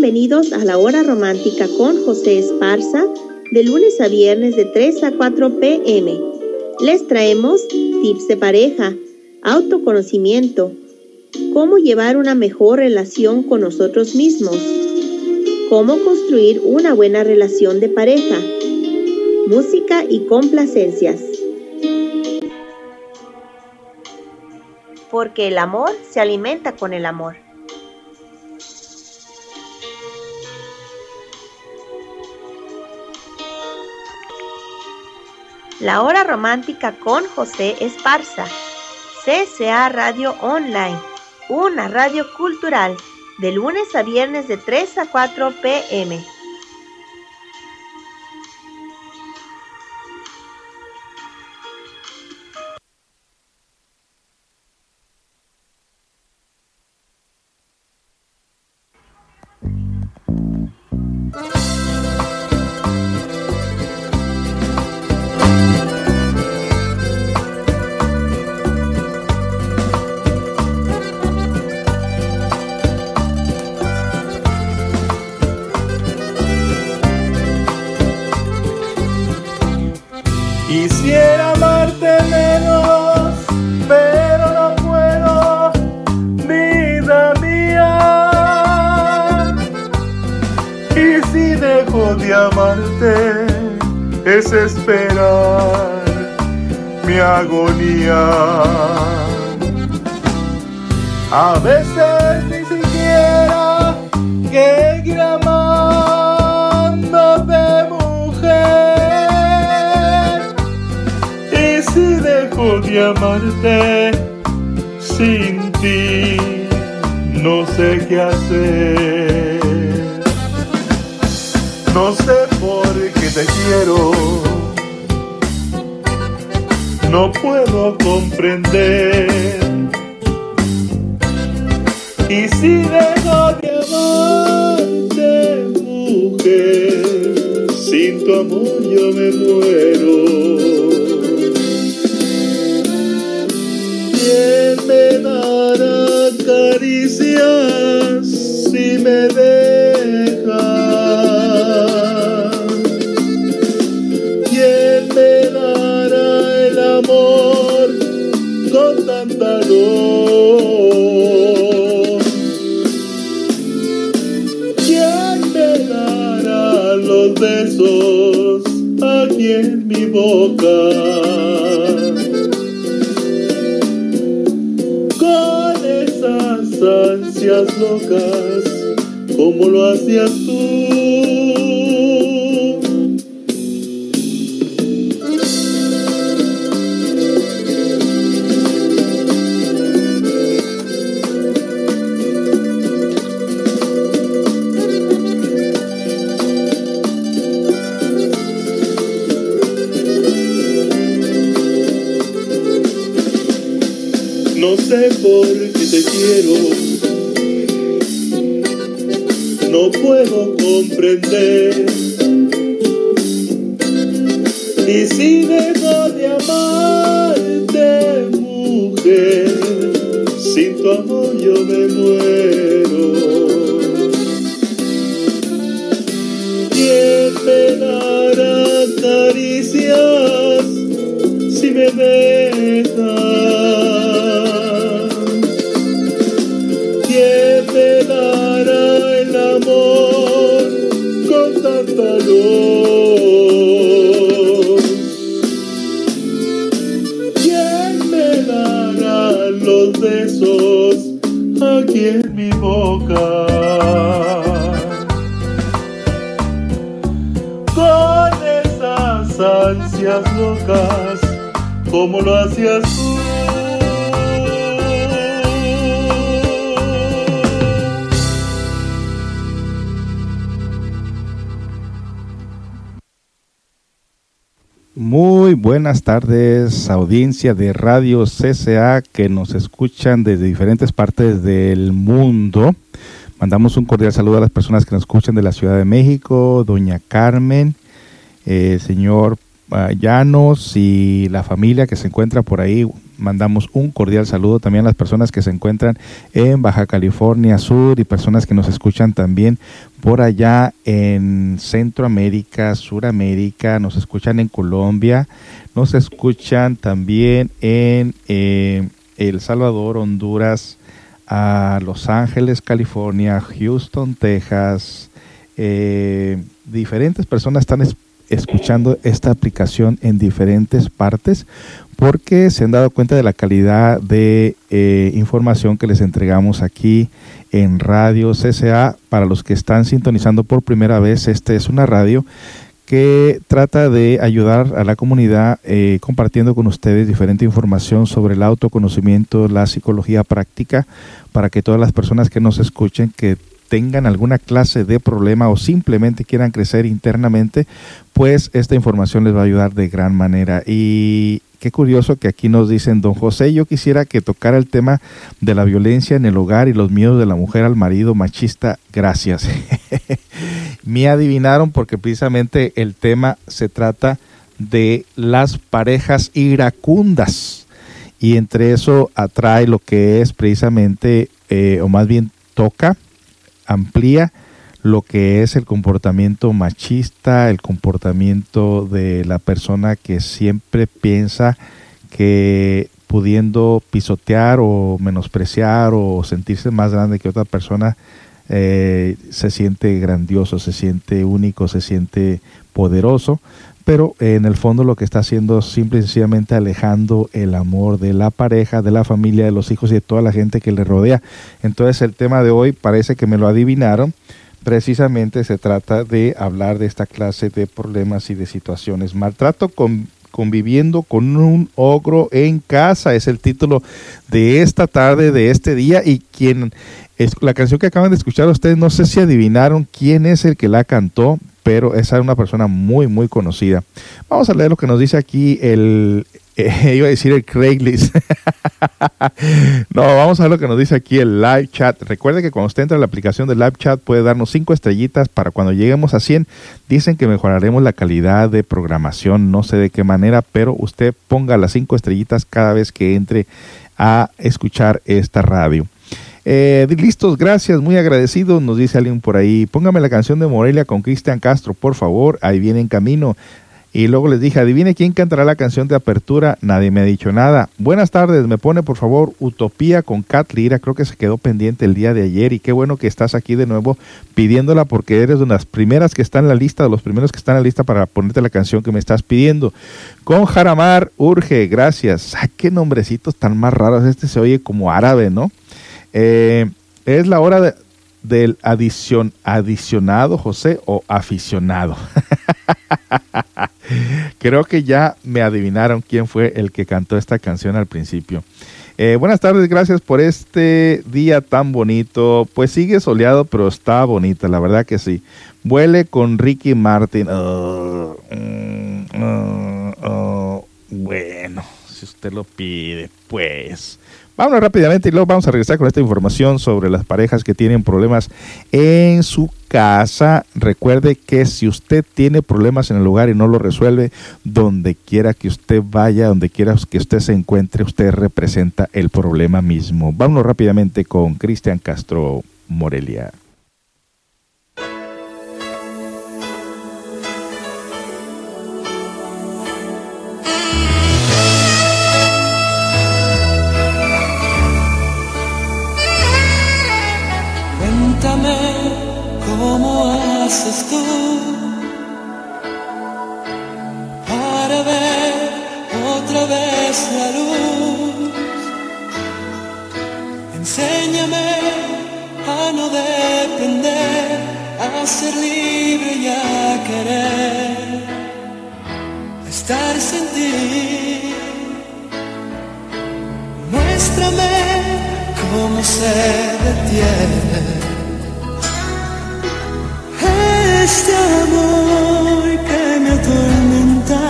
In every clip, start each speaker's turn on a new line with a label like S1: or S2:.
S1: Bienvenidos a la hora romántica con José Esparza, de lunes a viernes de 3 a 4 pm. Les traemos tips de pareja, autoconocimiento, cómo llevar una mejor relación con nosotros mismos, cómo construir una buena relación de pareja, música y complacencias. Porque el amor se alimenta con el amor. La Hora Romántica con José Esparza. CCA Radio Online, una radio cultural, de lunes a viernes de 3 a 4 pm.
S2: Tu amor yo me muero. ¿Quién me dará caricias si me deja? Con esas ansias locas, como lo hacías te quiero,
S3: buenas tardes, audiencia de Radio CCA que nos escuchan desde diferentes partes del mundo. Mandamos un cordial saludo a las personas que nos escuchan de la Ciudad de México, Doña Carmen, eh, señor ah, Llanos y la familia que se encuentra por ahí mandamos un cordial saludo también a las personas que se encuentran en Baja California Sur y personas que nos escuchan también por allá en Centroamérica, Suramérica, nos escuchan en Colombia, nos escuchan también en eh, El Salvador, Honduras, a Los Ángeles, California, Houston, Texas. Eh, diferentes personas están escuchando esta aplicación en diferentes partes porque se han dado cuenta de la calidad de eh, información que les entregamos aquí en Radio CCA. Para los que están sintonizando por primera vez, esta es una radio que trata de ayudar a la comunidad eh, compartiendo con ustedes diferente información sobre el autoconocimiento, la psicología práctica, para que todas las personas que nos escuchen, que tengan alguna clase de problema o simplemente quieran crecer internamente, pues esta información les va a ayudar de gran manera. Y qué curioso que aquí nos dicen, don José, yo quisiera que tocara el tema de la violencia en el hogar y los miedos de la mujer al marido machista. Gracias. Me adivinaron porque precisamente el tema se trata de las parejas iracundas. Y entre eso atrae lo que es precisamente, eh, o más bien toca, amplía lo que es el comportamiento machista, el comportamiento de la persona que siempre piensa que pudiendo pisotear o menospreciar o sentirse más grande que otra persona, eh, se siente grandioso, se siente único, se siente poderoso, pero en el fondo lo que está haciendo es simple y sencillamente alejando el amor de la pareja, de la familia, de los hijos y de toda la gente que le rodea. Entonces el tema de hoy parece que me lo adivinaron precisamente se trata de hablar de esta clase de problemas y de situaciones. Maltrato con, conviviendo con un ogro en casa es el título de esta tarde, de este día y quien la canción que acaban de escuchar ustedes, no sé si adivinaron quién es el que la cantó, pero esa es una persona muy, muy conocida. Vamos a leer lo que nos dice aquí el, iba a decir el Craigslist. no, vamos a ver lo que nos dice aquí el live chat. Recuerde que cuando usted entra a la aplicación de live chat puede darnos cinco estrellitas para cuando lleguemos a 100. Dicen que mejoraremos la calidad de programación, no sé de qué manera, pero usted ponga las cinco estrellitas cada vez que entre a escuchar esta radio. Eh, listos, gracias, muy agradecido, nos dice alguien por ahí. Póngame la canción de Morelia con Cristian Castro, por favor, ahí viene en camino. Y luego les dije, adivine quién cantará la canción de apertura. Nadie me ha dicho nada. Buenas tardes, me pone por favor Utopía con Cat Lira. Creo que se quedó pendiente el día de ayer y qué bueno que estás aquí de nuevo pidiéndola porque eres de las primeras que están en la lista, de los primeros que están en la lista para ponerte la canción que me estás pidiendo. Con Jaramar, urge, gracias. Ay, qué nombrecitos tan más raros. Este se oye como árabe, ¿no? Eh, es la hora de, del adición, adicionado, José, o aficionado. Creo que ya me adivinaron quién fue el que cantó esta canción al principio. Eh, buenas tardes, gracias por este día tan bonito. Pues sigue soleado, pero está bonita, la verdad que sí. Vuele con Ricky Martin. Oh, mm, oh, oh. bueno, si usted lo pide, pues. Vámonos rápidamente y luego vamos a regresar con esta información sobre las parejas que tienen problemas en su casa. Recuerde que si usted tiene problemas en el lugar y no lo resuelve, donde quiera que usted vaya, donde quiera que usted se encuentre, usted representa el problema mismo. Vámonos rápidamente con Cristian Castro Morelia.
S4: Enséñame a no depender, a ser libre y a querer. Estar sin ti. Muéstrame cómo se detiene este amor que me atormenta,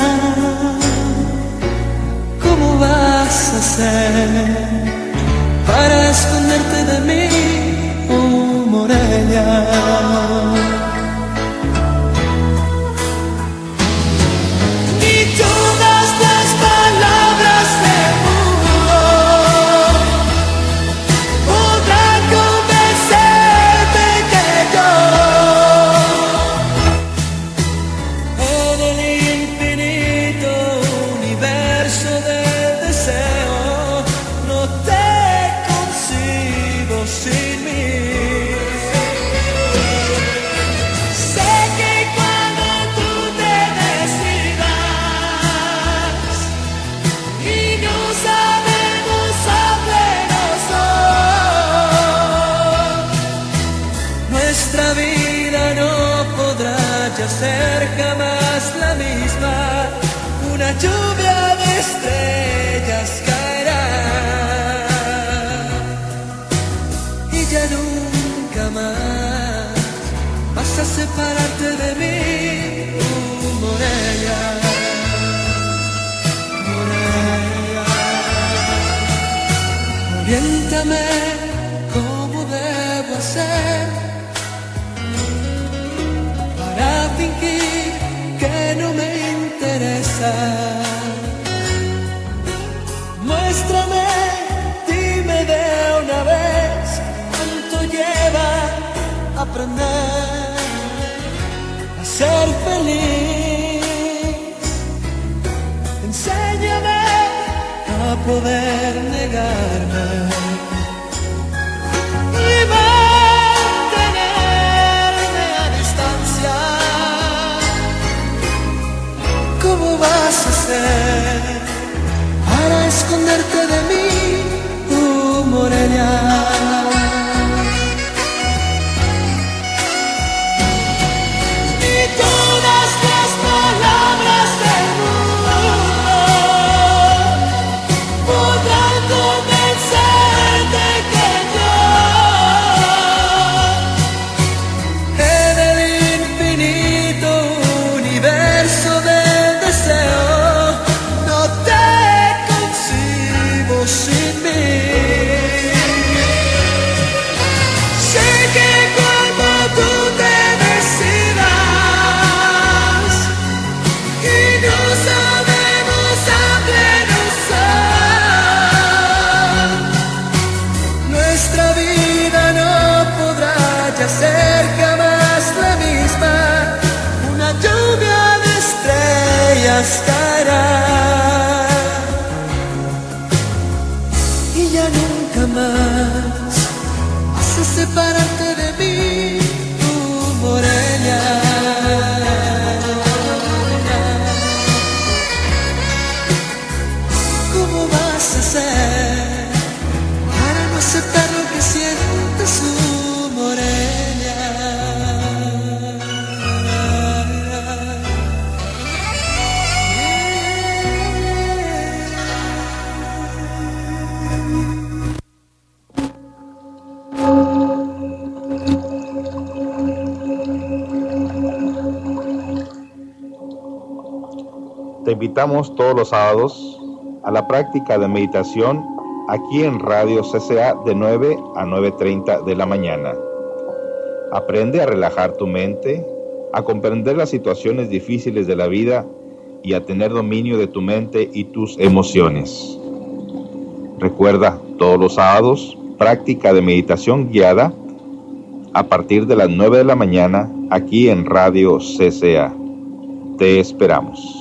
S4: ¿cómo vas a hacer para esconderte de mí, concibo sin
S3: todos los sábados a la práctica de meditación aquí en Radio CCA de 9 a 9.30 de la mañana. Aprende a relajar tu mente, a comprender las situaciones difíciles de la vida y a tener dominio de tu mente y tus emociones. Recuerda, todos los sábados, práctica de meditación guiada a partir de las 9 de la mañana aquí en Radio CCA. Te esperamos.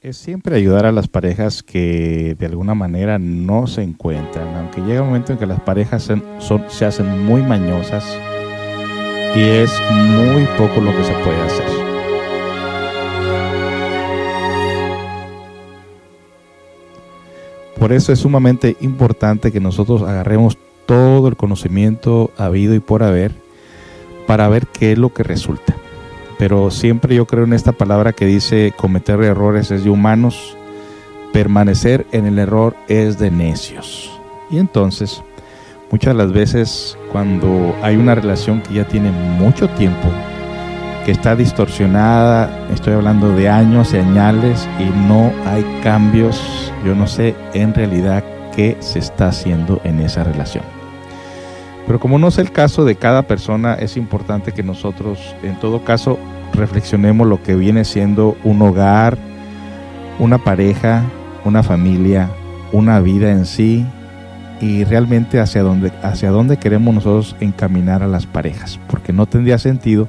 S3: Es siempre ayudar a las parejas que de alguna manera no se encuentran, aunque llega un momento en que las parejas se, hacen muy mañosas y es muy poco lo que se puede hacer. Por eso es sumamente importante que nosotros agarremos todo el conocimiento habido y por haber para ver qué es lo que resulta. Pero siempre yo creo en esta palabra que dice cometer errores es de humanos, permanecer en el error es de necios. Y entonces, muchas las veces cuando hay una relación que ya tiene mucho tiempo, que está distorsionada, estoy hablando de años y añales y no hay cambios, yo no sé en realidad qué se está haciendo en esa relación. Pero como no es el caso de cada persona, es importante que nosotros, en todo caso, reflexionemos lo que viene siendo un hogar, una pareja, una familia, una vida en sí y realmente hacia dónde, hacia dónde queremos nosotros encaminar a las parejas. Porque no tendría sentido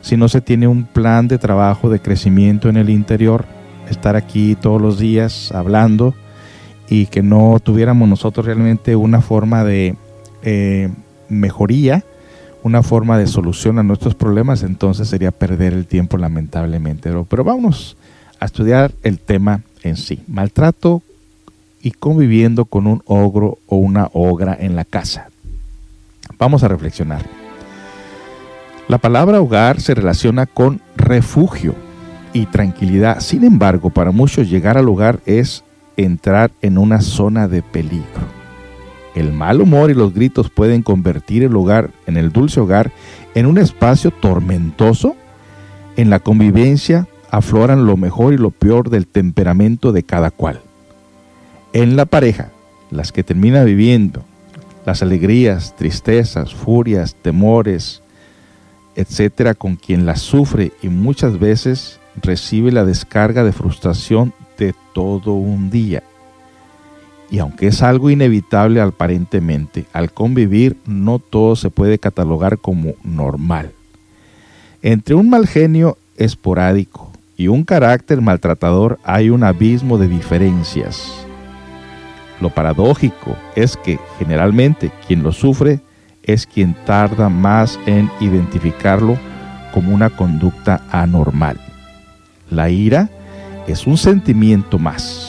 S3: si no se tiene un plan de trabajo, de crecimiento en el interior, estar aquí todos los días hablando y que no tuviéramos nosotros realmente una forma de eh, mejoría, una forma de solución a nuestros problemas, entonces sería perder el tiempo lamentablemente. Pero, pero vamos a estudiar el tema en sí. Maltrato y conviviendo con un ogro o una ogra en la casa. Vamos a reflexionar. La palabra hogar se relaciona con refugio y tranquilidad. Sin embargo, para muchos llegar al hogar es entrar en una zona de peligro. El mal humor y los gritos pueden convertir el hogar, en el dulce hogar, en un espacio tormentoso. En la convivencia afloran lo mejor y lo peor del temperamento de cada cual. En la pareja, las que terminan viviendo las alegrías, tristezas, furias, temores, etcétera, con quien las sufre y muchas veces recibe la descarga de frustración de todo un día. Y aunque es algo inevitable aparentemente, al convivir no todo se puede catalogar como normal. Entre un mal genio esporádico y un carácter maltratador hay un abismo de diferencias. Lo paradójico es que generalmente quien lo sufre es quien tarda más en identificarlo como una conducta anormal. La ira es un sentimiento más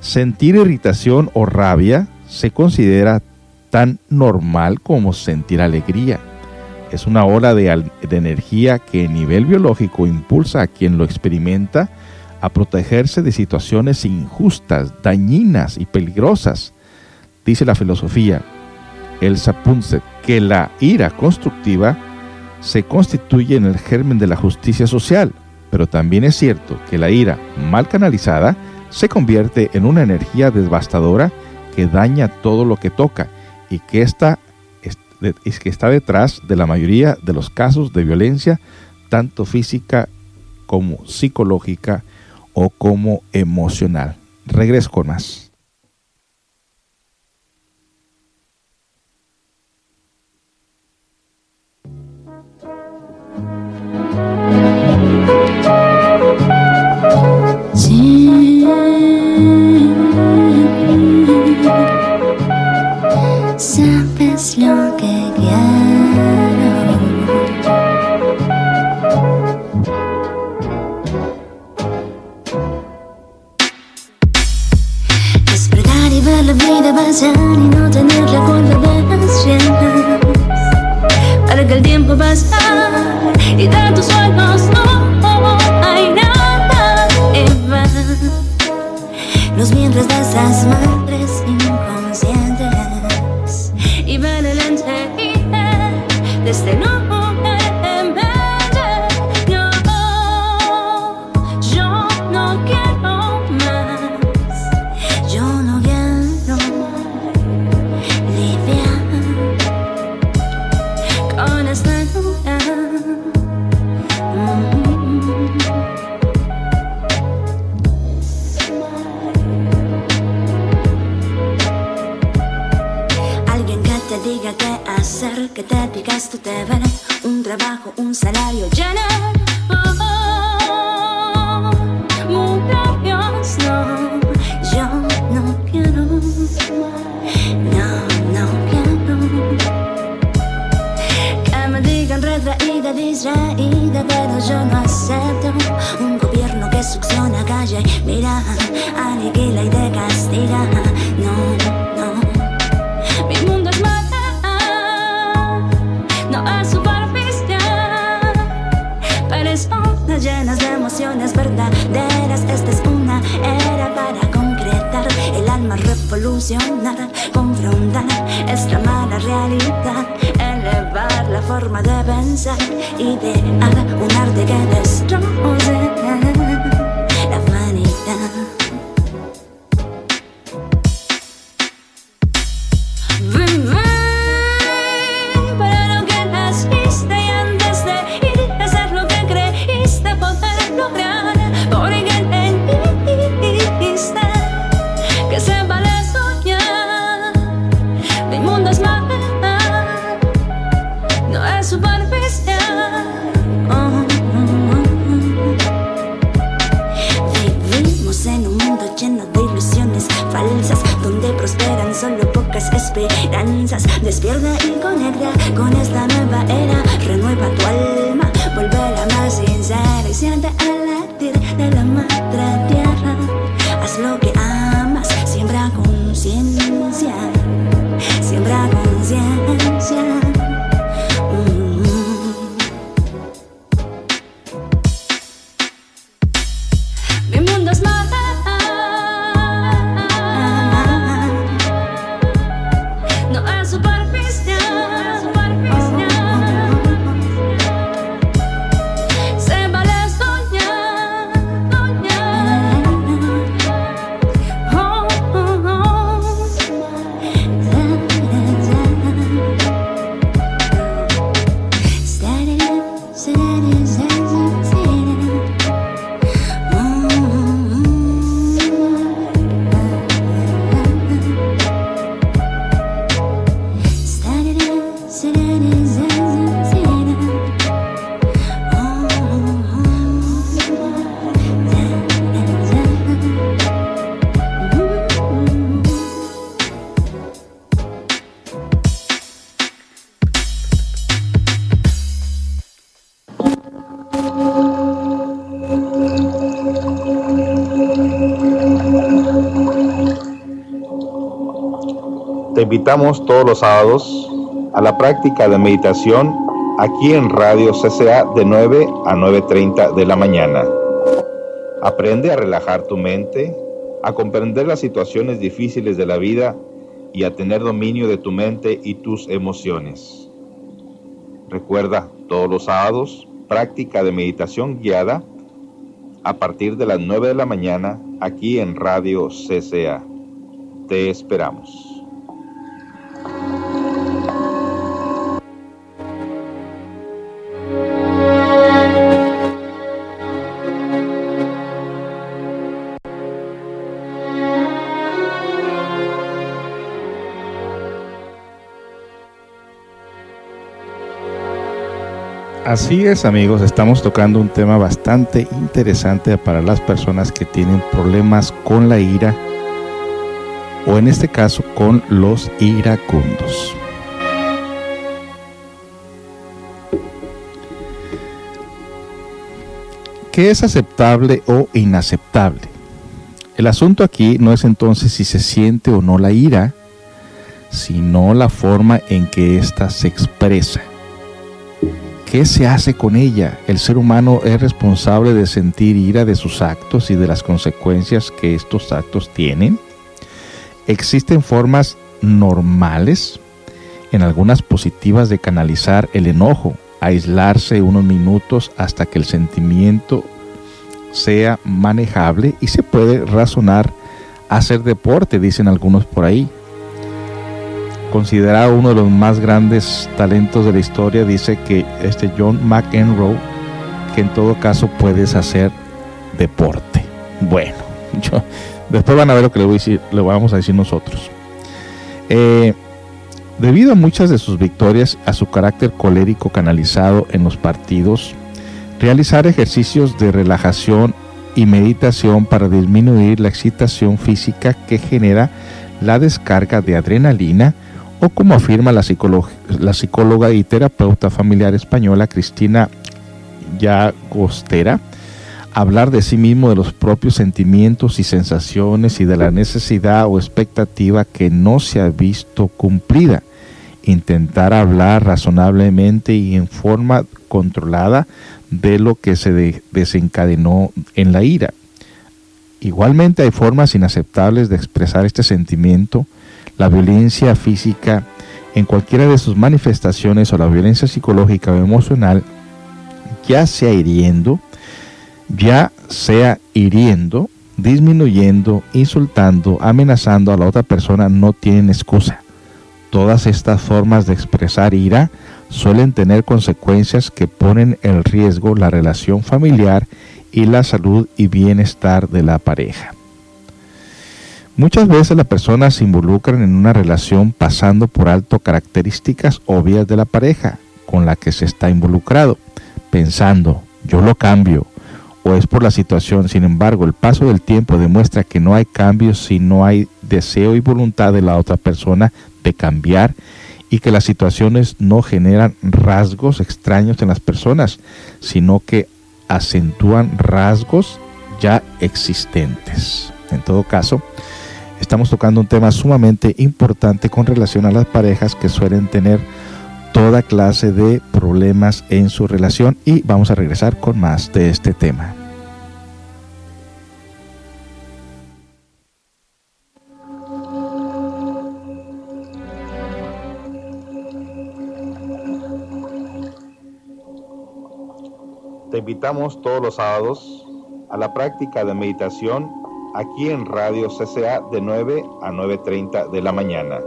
S3: Sentir irritación o rabia se considera tan normal como sentir alegría. Es una ola de, energía que a nivel biológico impulsa a quien lo experimenta a protegerse de situaciones injustas, dañinas y peligrosas. Dice la filosofía, el Sapunset, que la ira constructiva se constituye en el germen de la justicia social, pero también es cierto que la ira mal canalizada se convierte en una energía devastadora que daña todo lo que toca y que está, detrás de la mayoría de los casos de violencia, tanto física como psicológica o como emocional. Regreso con más.
S5: sabes lo que quiero. Despertar y ver la vida pasar y no tener la culpa de las llenas. Para que el tiempo pasar y de tus sueños no hay nada. Los mientras de esas manos Este no que te digas tú te vale un trabajo, un salario lleno.
S3: Invitamos todos los sábados a la práctica de meditación aquí en Radio CCA de 9 a 9.30 de la mañana. Aprende a relajar tu mente, a comprender las situaciones difíciles de la vida y a tener dominio de tu mente y tus emociones. Recuerda, todos los sábados, práctica de meditación guiada a partir de las 9 de la mañana aquí en Radio CCA. Te esperamos. Así es amigos, estamos tocando un tema bastante interesante para las personas que tienen problemas con la ira o en este caso con los iracundos. ¿Qué es aceptable o inaceptable? El asunto aquí no es entonces si se siente o no la ira, sino la forma en que ésta se expresa. ¿Qué se hace con ella? El ser humano es responsable de sentir ira de sus actos y de las consecuencias que estos actos tienen. Existen formas normales, en algunas positivas, de canalizar el enojo, aislarse unos minutos hasta que el sentimiento sea manejable y se puede razonar hacer deporte, dicen algunos por ahí considerado uno de los más grandes talentos de la historia, dice que este John McEnroe, que en todo caso puedes hacer deporte. Bueno, yo, después van a ver lo que le, voy a decir, le vamos a decir nosotros. Eh, debido a muchas de sus victorias, a su carácter colérico canalizado en los partidos, realizar ejercicios de relajación y meditación para disminuir la excitación física que genera la descarga de adrenalina, o como afirma la, psicóloga y terapeuta familiar española Cristina Llagostera, hablar de sí mismo, de los propios sentimientos y sensaciones y de la necesidad o expectativa que no se ha visto cumplida. Intentar hablar razonablemente y en forma controlada de lo que se desencadenó en la ira. Igualmente hay formas inaceptables de expresar este sentimiento la violencia física en cualquiera de sus manifestaciones o la violencia psicológica o emocional, ya sea hiriendo, ya sea hiriendo, disminuyendo, insultando, amenazando a la otra persona, no tienen excusa. Todas estas formas de expresar ira suelen tener consecuencias que ponen en riesgo la relación familiar y la salud y bienestar de la pareja. Muchas veces las personas se involucran en una relación pasando por alto características obvias de la pareja con la que se está involucrado, pensando, yo lo cambio, o es por la situación. Sin embargo, el paso del tiempo demuestra que no hay cambios si no hay deseo y voluntad de la otra persona de cambiar y que las situaciones no generan rasgos extraños en las personas, sino que acentúan rasgos ya existentes. En todo caso, estamos tocando un tema sumamente importante con relación a las parejas que suelen tener toda clase de problemas en su relación y vamos a regresar con más de este tema.
S6: Te invitamos todos los sábados a la práctica de meditación aquí en Radio CCA de 9 a 9.30 de la mañana.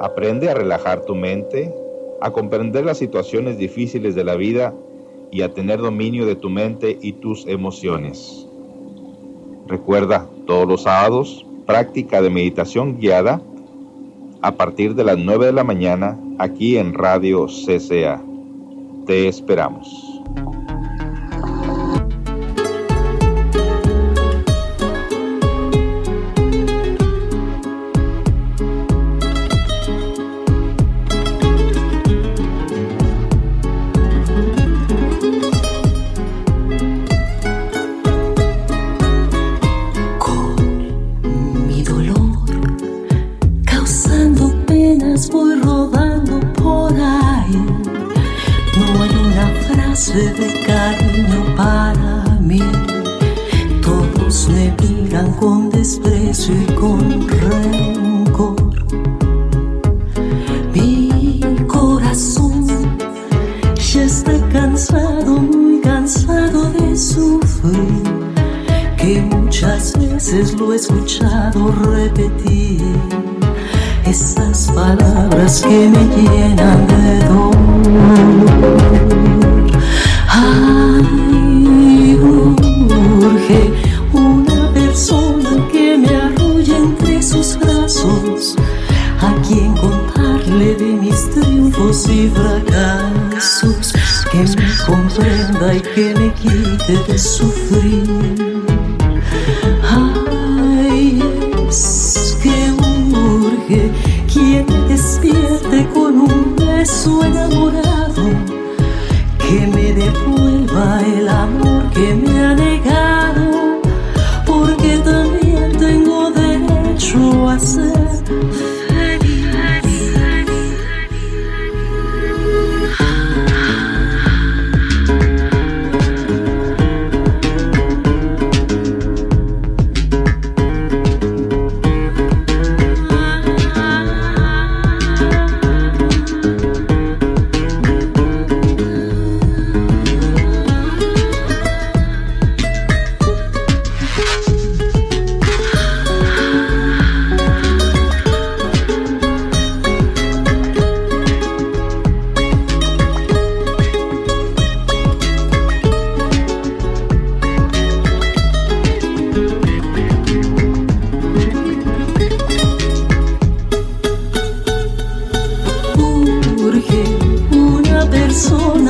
S6: Aprende a relajar tu mente, a comprender las situaciones difíciles de la vida y a tener dominio de tu mente y tus emociones. Recuerda, todos los sábados, práctica de meditación guiada a partir de las 9 de la mañana aquí en Radio CCA. Te esperamos.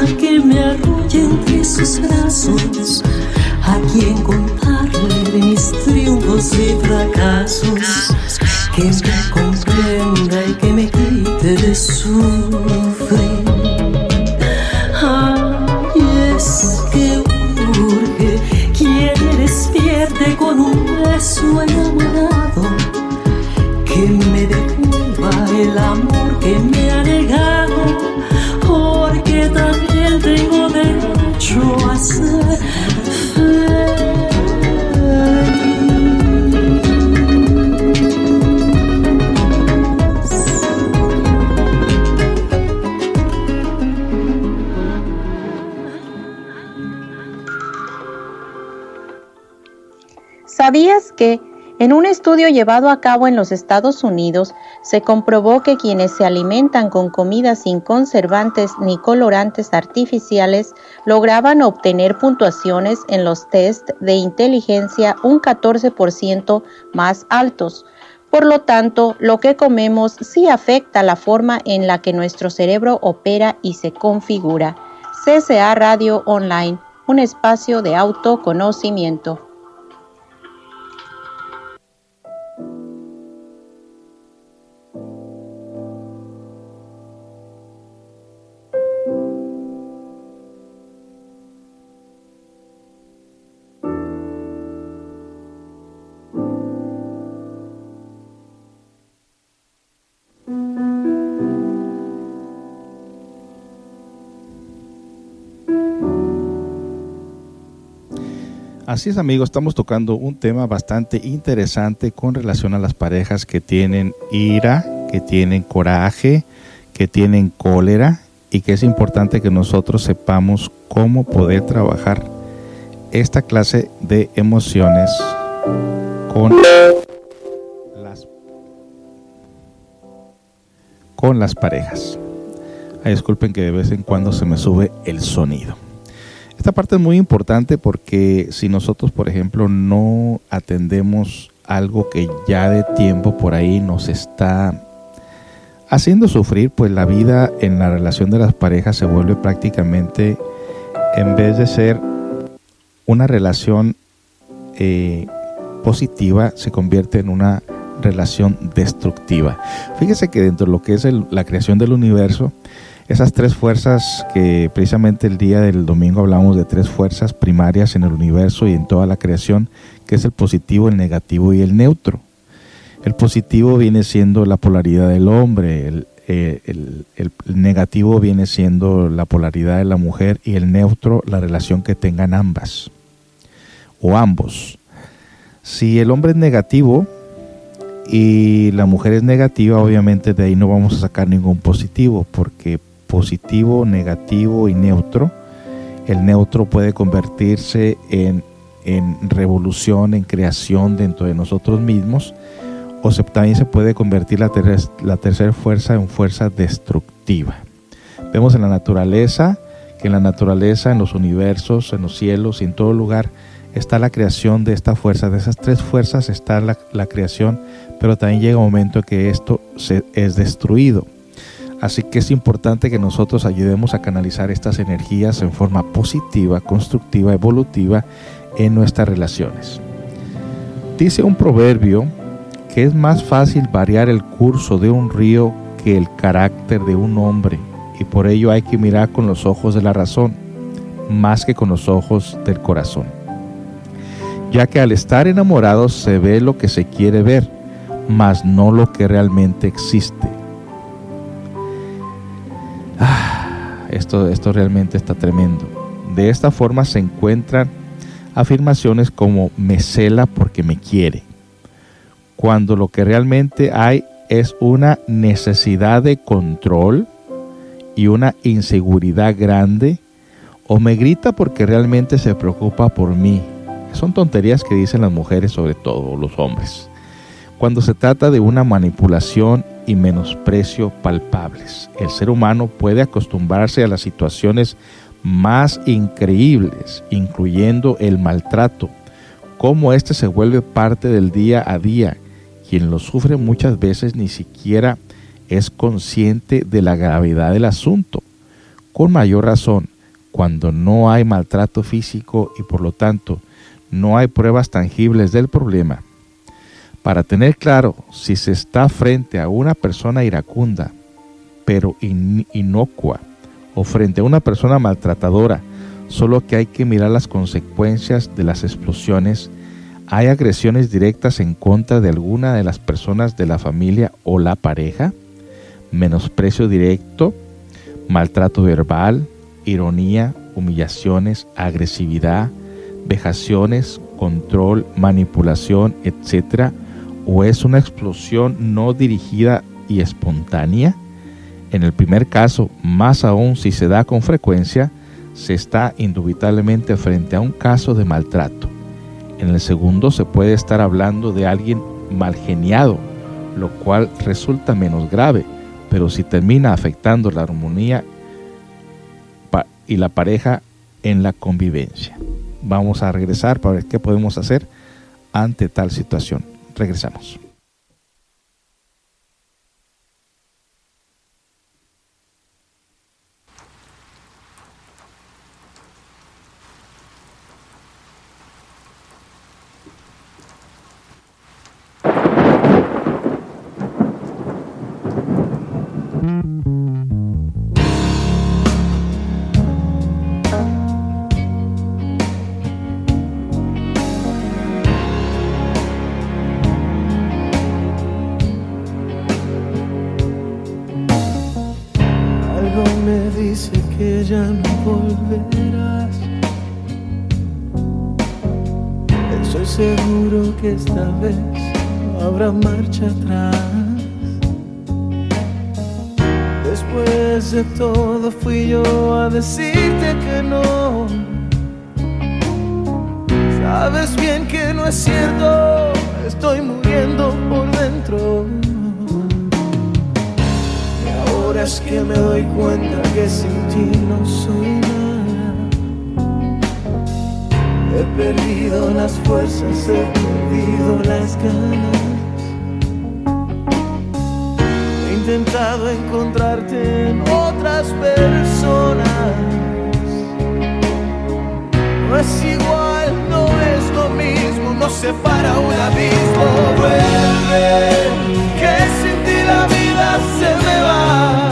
S7: Que me arrulle entre sus brazos, a quien contarle de mis triunfos y fracasos, que me comprenda y que me quite de sufrir. Ay, es que urge. Quien despierte con un beso enamorado. Que me devuelva el amor
S8: en un estudio llevado a cabo en los Estados Unidos se comprobó que quienes se alimentan con comida sin conservantes ni colorantes artificiales lograban obtener puntuaciones en los test de inteligencia un 14% más altos? Por lo tanto, lo que comemos sí afecta la forma en la que nuestro cerebro opera y se configura. CCA Radio Online, un espacio de autoconocimiento.
S3: Así es amigos, estamos tocando un tema bastante interesante con relación a las parejas que tienen ira, que tienen coraje, que tienen cólera y que es importante que nosotros sepamos cómo poder trabajar esta clase de emociones con las, con las parejas. Disculpen que de vez en cuando se me sube el sonido. Esta parte es muy importante porque si nosotros, por ejemplo, no atendemos algo que ya de tiempo por ahí nos está haciendo sufrir, pues la vida en la relación de las parejas se vuelve prácticamente, en vez de ser una relación eh, positiva, se convierte en una relación destructiva. Fíjese que dentro de lo que es la creación del universo, esas tres fuerzas que precisamente el día del domingo hablamos de tres fuerzas primarias en el universo y en toda la creación, que es el positivo, el negativo y el neutro. El positivo viene siendo la polaridad del hombre, el, eh, negativo viene siendo la polaridad de la mujer y el neutro la relación que tengan ambas o ambos. Si el hombre es negativo y la mujer es negativa, obviamente de ahí no vamos a sacar ningún positivo porque positivo, negativo y neutro. El neutro puede convertirse en, revolución, en creación dentro de nosotros mismos, o también se puede convertir la, la tercera fuerza en fuerza destructiva. Vemos en la naturaleza que en la naturaleza, en los universos, en los cielos y en todo lugar está la creación de esta fuerza. De esas tres fuerzas está la, la creación, pero también llega un momento que esto se, es destruido. Así que es importante que nosotros ayudemos a canalizar estas energías en forma positiva, constructiva, evolutiva en nuestras relaciones. Dice un proverbio que es más fácil variar el curso de un río que el carácter de un hombre y por ello hay que mirar con los ojos de la razón más que con los ojos del corazón. Ya que al estar enamorados se ve lo que se quiere ver, mas no lo que realmente existe. Esto, esto realmente está tremendo. De esta forma se encuentran afirmaciones como me cela porque me quiere, cuando lo que realmente hay es una necesidad de control y una inseguridad grande, o me grita porque realmente se preocupa por mí. Son tonterías que dicen las mujeres, sobre todo los hombres. Cuando se trata de una manipulación y menosprecio palpables. El ser humano puede acostumbrarse a las situaciones más increíbles, incluyendo el maltrato, como éste se vuelve parte del día a día. Quien lo sufre muchas veces ni siquiera es consciente de la gravedad del asunto. Con mayor razón, cuando no hay maltrato físico y por lo tanto no hay pruebas tangibles del problema, para tener claro si se está frente a una persona iracunda, pero inocua, o frente a una persona maltratadora, solo que hay que mirar las consecuencias de las explosiones. ¿Hay agresiones directas en contra de alguna de las personas de la familia o la pareja? ¿Menosprecio directo? ¿Maltrato verbal? ¿Ironía? ¿Humillaciones? ¿Agresividad? ¿Vejaciones? ¿Control? ¿Manipulación? etcétera? O es una explosión no dirigida y espontánea? En el primer caso, más aún si se da con frecuencia, se está indubitablemente frente a un caso de maltrato. En el segundo se puede estar hablando de alguien mal geniado, lo cual resulta menos grave, pero si termina afectando la armonía y la pareja en la convivencia. Vamos a regresar para ver qué podemos hacer ante tal situación. Regresamos.
S9: Perdido las ganas. He intentado encontrarte en otras personas. No es igual, no es lo mismo, nos separa un abismo. Vuelve, que sin ti la vida se me va.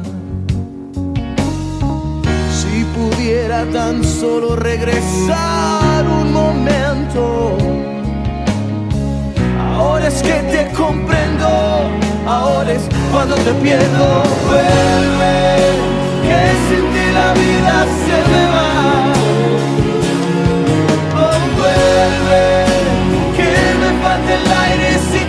S9: Pudiera tan solo regresar un momento. Ahora es que te comprendo, ahora es cuando te pierdo. Vuelve, que sin ti la vida se me va. Oh, vuelve, que me falta el aire si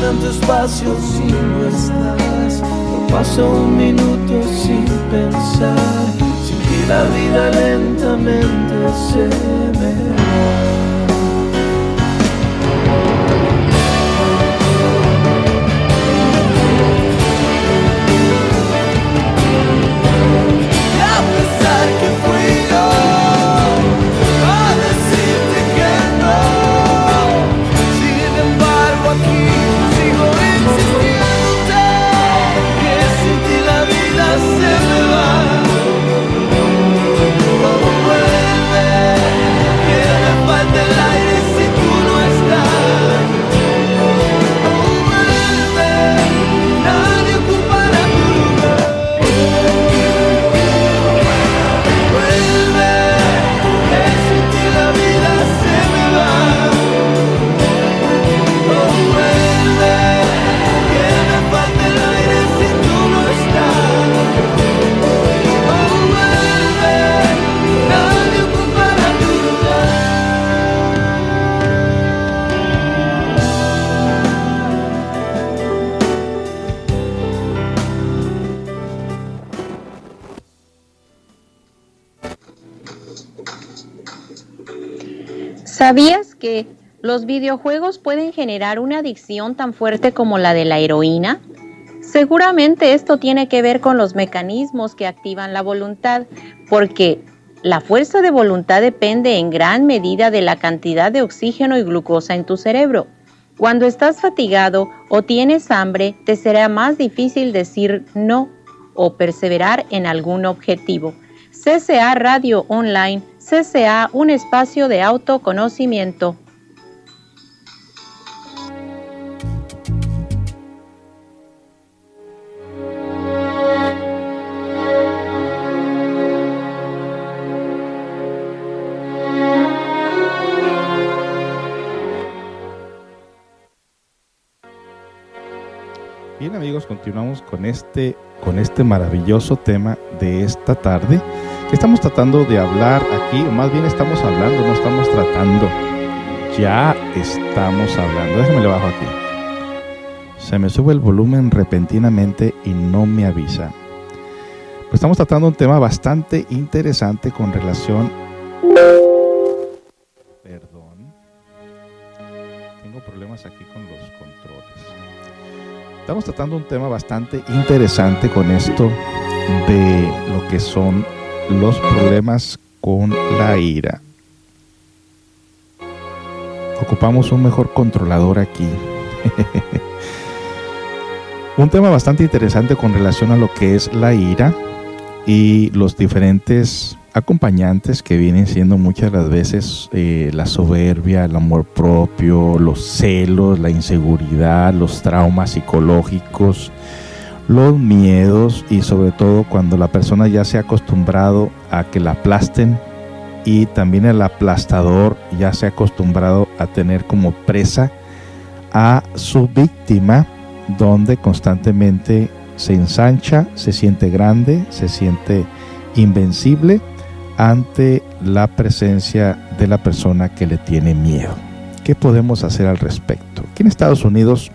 S9: tanto espacio si no estás. No paso un minuto sin pensar. Sin ti la vida lentamente se me va.
S8: Los videojuegos pueden generar una adicción tan fuerte como la de la heroína? Seguramente esto tiene que ver con los mecanismos que activan la voluntad, porque la fuerza de voluntad depende en gran medida de la cantidad de oxígeno y glucosa en tu cerebro. Cuando estás fatigado o tienes hambre, te será más difícil decir no o perseverar en algún objetivo. CCA Radio Online, CCA, un espacio de autoconocimiento.
S3: Amigos, continuamos con este, con este maravilloso tema de esta tarde estamos tratando de hablar aquí, o más bien estamos hablando, no estamos tratando. Ya estamos hablando. Déjame le bajo aquí. Se me sube el volumen repentinamente y no me avisa. Pues estamos tratando un tema bastante interesante con relación. Estamos tratando un tema bastante interesante con esto de lo que son los problemas con la ira. Ocupamos un mejor controlador aquí. un tema bastante interesante con relación a lo que es la ira y los diferentes acompañantes que vienen siendo muchas las veces eh, la soberbia, el amor propio, los celos, la inseguridad, los traumas psicológicos, los miedos y sobre todo cuando la persona ya se ha acostumbrado a que la aplasten y también el aplastador ya se ha acostumbrado a tener como presa a su víctima donde constantemente se ensancha, se siente grande, se siente invencible ante la presencia de la persona que le tiene miedo. ¿Qué podemos hacer al respecto? Aquí en Estados Unidos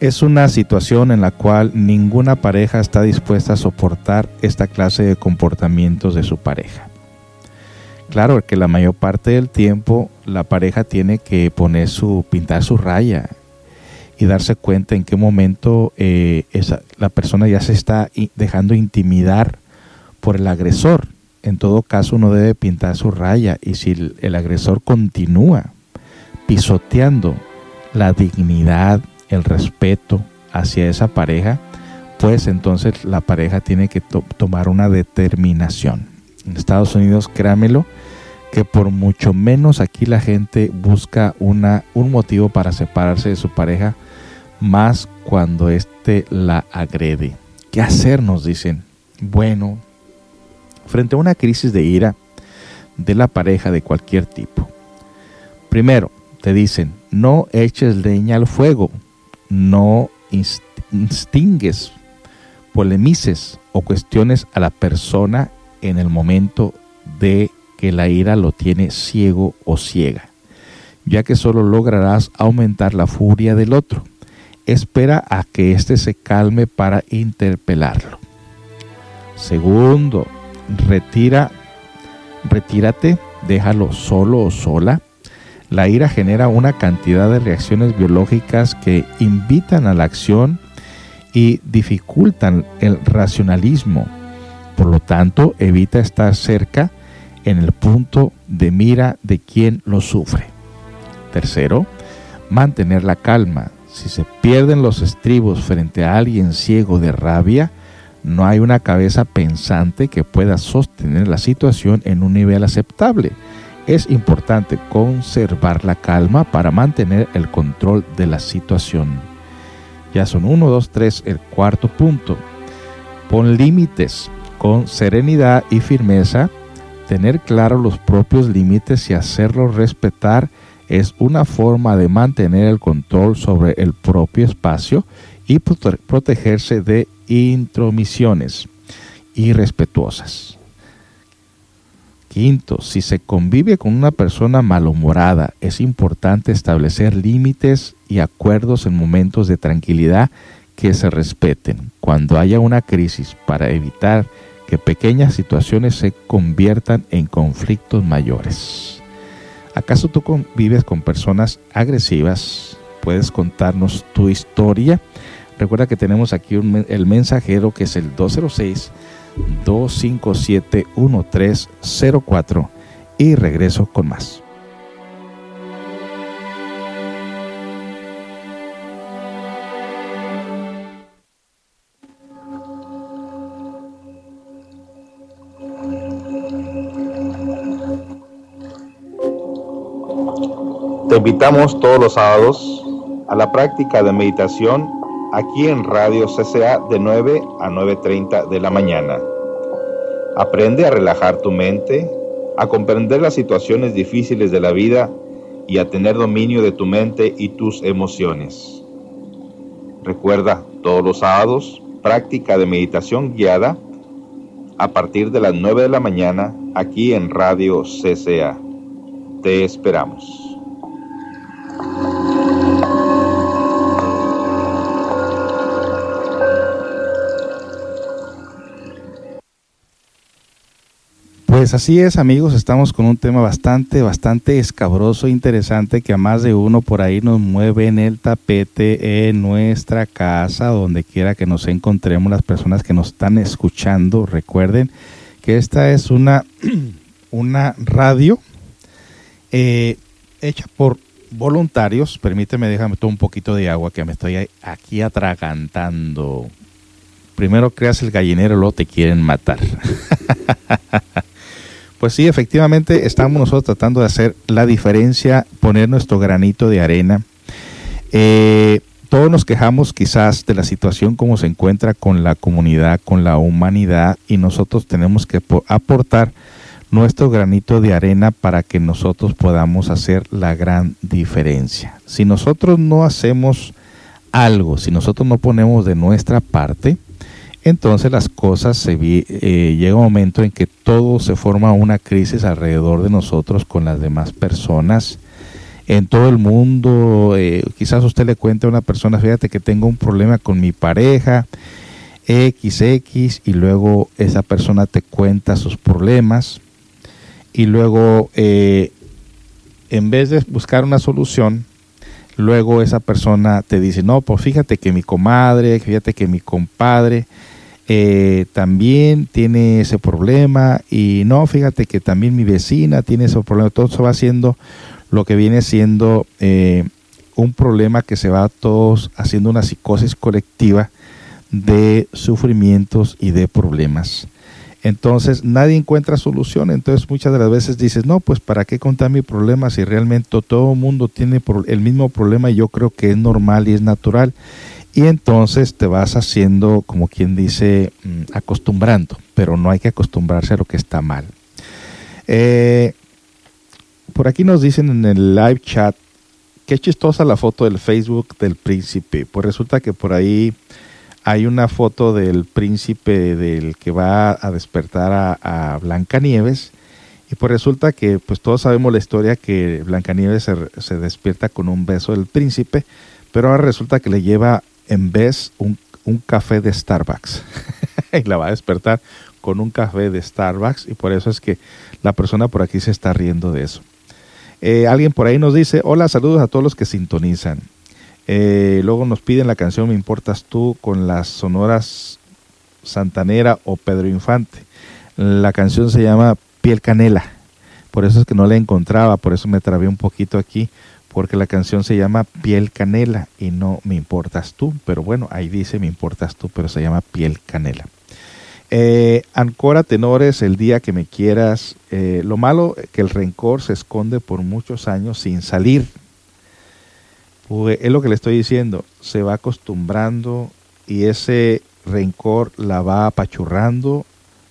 S3: es una situación en la cual ninguna pareja está dispuesta a soportar esta clase de comportamientos de su pareja. Claro que la mayor parte del tiempo la pareja tiene que poner su, pintar su raya y darse cuenta en qué momento eh, esa, la persona ya se está dejando intimidar por el agresor. En todo caso, uno debe pintar su raya y si el, agresor continúa pisoteando la dignidad, el respeto hacia esa pareja, pues entonces la pareja tiene que tomar una determinación. En Estados Unidos, créamelo, que por mucho menos aquí la gente busca una, un motivo para separarse de su pareja, más cuando éste la agrede. ¿Qué hacer? Nos dicen. Bueno, frente a una crisis de ira de la pareja de cualquier tipo. Primero, te dicen, no eches leña al fuego, no instingues, polemices o cuestiones a la persona en el momento de que la ira lo tiene ciego o ciega, ya que solo lograrás aumentar la furia del otro. Espera a que éste se calme para interpelarlo. Segundo, retira, retírate, déjalo solo o sola. La ira genera una cantidad de reacciones biológicas que invitan a la acción y dificultan el racionalismo. Por lo tanto, evita estar cerca en el punto de mira de quien lo sufre. Tercero, mantener la calma. Si se pierden los estribos frente a alguien ciego de rabia, no hay una cabeza pensante que pueda sostener la situación en un nivel aceptable. Es importante conservar la calma para mantener el control de la situación. Ya son uno, dos, tres, el cuarto punto. Pon límites con serenidad y firmeza. Tener claro los propios límites y hacerlos respetar es una forma de mantener el control sobre el propio espacio y protegerse de intromisiones irrespetuosas. Quinto, si se convive con una persona malhumorada, es importante establecer límites y acuerdos en momentos de tranquilidad que se respeten cuando haya una crisis para evitar que pequeñas situaciones se conviertan en conflictos mayores. ¿Acaso tú convives con personas agresivas? ¿Puedes contarnos tu historia? Recuerda que tenemos aquí el mensajero que es el 207-257-1304 y regreso con más.
S6: Te invitamos todos los sábados a la práctica de meditación aquí en Radio CCA de 9 a 9.30 de la mañana. Aprende a relajar tu mente, a comprender las situaciones difíciles de la vida y a tener dominio de tu mente y tus emociones. Recuerda, todos los sábados, práctica de meditación guiada a partir de las 9 de la mañana aquí en Radio CCA. Te esperamos.
S3: Pues así es, amigos, estamos con un tema bastante, bastante escabroso, interesante, que a más de uno por ahí nos mueve en el tapete en nuestra casa, donde quiera que nos encontremos, las personas que nos están escuchando. Recuerden que esta es una, una radio eh, hecha por voluntarios. Permíteme, déjame tomar un poquito de agua que me estoy aquí atragantando. Primero creas el gallinero, luego te quieren matar. Pues sí, efectivamente estamos nosotros tratando de hacer la diferencia, poner nuestro granito de arena. Eh, todos nos quejamos quizás de la situación como se encuentra con la comunidad, con la humanidad, y nosotros tenemos que aportar nuestro granito de arena para que nosotros podamos hacer la gran diferencia. Si nosotros no hacemos algo, si nosotros no ponemos de nuestra parte, entonces las cosas se eh, llega un momento en que todo se forma una crisis alrededor de nosotros con las demás personas. En todo el mundo eh, quizás usted le cuente a una persona fíjate que tengo un problema con mi pareja XX y luego esa persona te cuenta sus problemas. Y luego eh, en vez de buscar una solución luego esa persona te dice, no, pues fíjate que mi comadre, fíjate que mi compadre eh, también tiene ese problema y no, fíjate que también mi vecina tiene ese problema, todo eso va siendo lo que viene siendo eh, un problema que se va todos haciendo una psicosis colectiva de sufrimientos y de problemas. Entonces nadie encuentra solución, entonces muchas de las veces dices, no, pues para qué contar mi problema si realmente todo el mundo tiene el mismo problema y yo creo que es normal y es natural. Y entonces te vas haciendo, como quien dice, mm, acostumbrando, pero no hay que acostumbrarse a lo que está mal. Eh, por aquí nos dicen en el live chat, qué chistosa la foto del Facebook del príncipe. Pues resulta que por ahí hay una foto del príncipe del que va a despertar a, a Blancanieves. Y pues resulta que pues todos sabemos la historia que Blancanieves se, se despierta con un beso del príncipe, pero ahora resulta que le lleva en vez un, un café de Starbucks. y la va a despertar con un café de Starbucks y por eso es que la persona por aquí se está riendo de eso. Eh, alguien por ahí nos dice, hola, saludos a todos los que sintonizan. Eh, luego nos piden la canción Me Importas Tú con las sonoras Santanera o Pedro Infante. La canción se llama Piel Canela. Por eso es que no la encontraba, por eso me trabé un poquito aquí, porque la canción se llama Piel Canela y no Me Importas Tú. Pero bueno, ahí dice Me Importas Tú, pero se llama Piel Canela. Eh, Ancora Tenores, el día que me quieras. Eh, lo malo que el rencor se esconde por muchos años sin salir. Pues, es lo que le estoy diciendo. Se va acostumbrando y ese rencor la va apachurrando,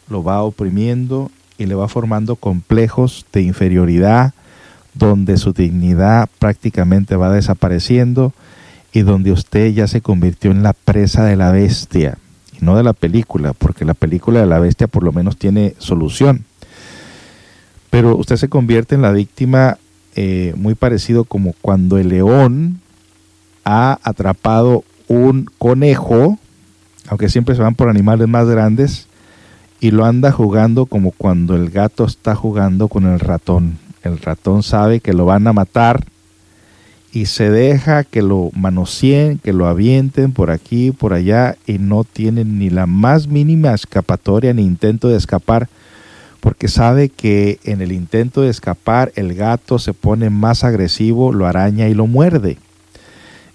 S3: lo va oprimiendo y le va formando complejos de inferioridad, donde su dignidad prácticamente va desapareciendo y donde usted ya se convirtió en la presa de la bestia y no de la película, porque la película de la bestia por lo menos tiene solución. Pero usted se convierte en la víctima eh, muy parecido como cuando el león ha atrapado un conejo, aunque siempre se van por animales más grandes, y lo anda jugando como cuando el gato está jugando con el ratón. El ratón sabe que lo van a matar y se deja que lo manoseen, que lo avienten por aquí, por allá y no tienen ni la más mínima escapatoria ni intento de escapar porque sabe que en el intento de escapar el gato se pone más agresivo, lo araña y lo muerde.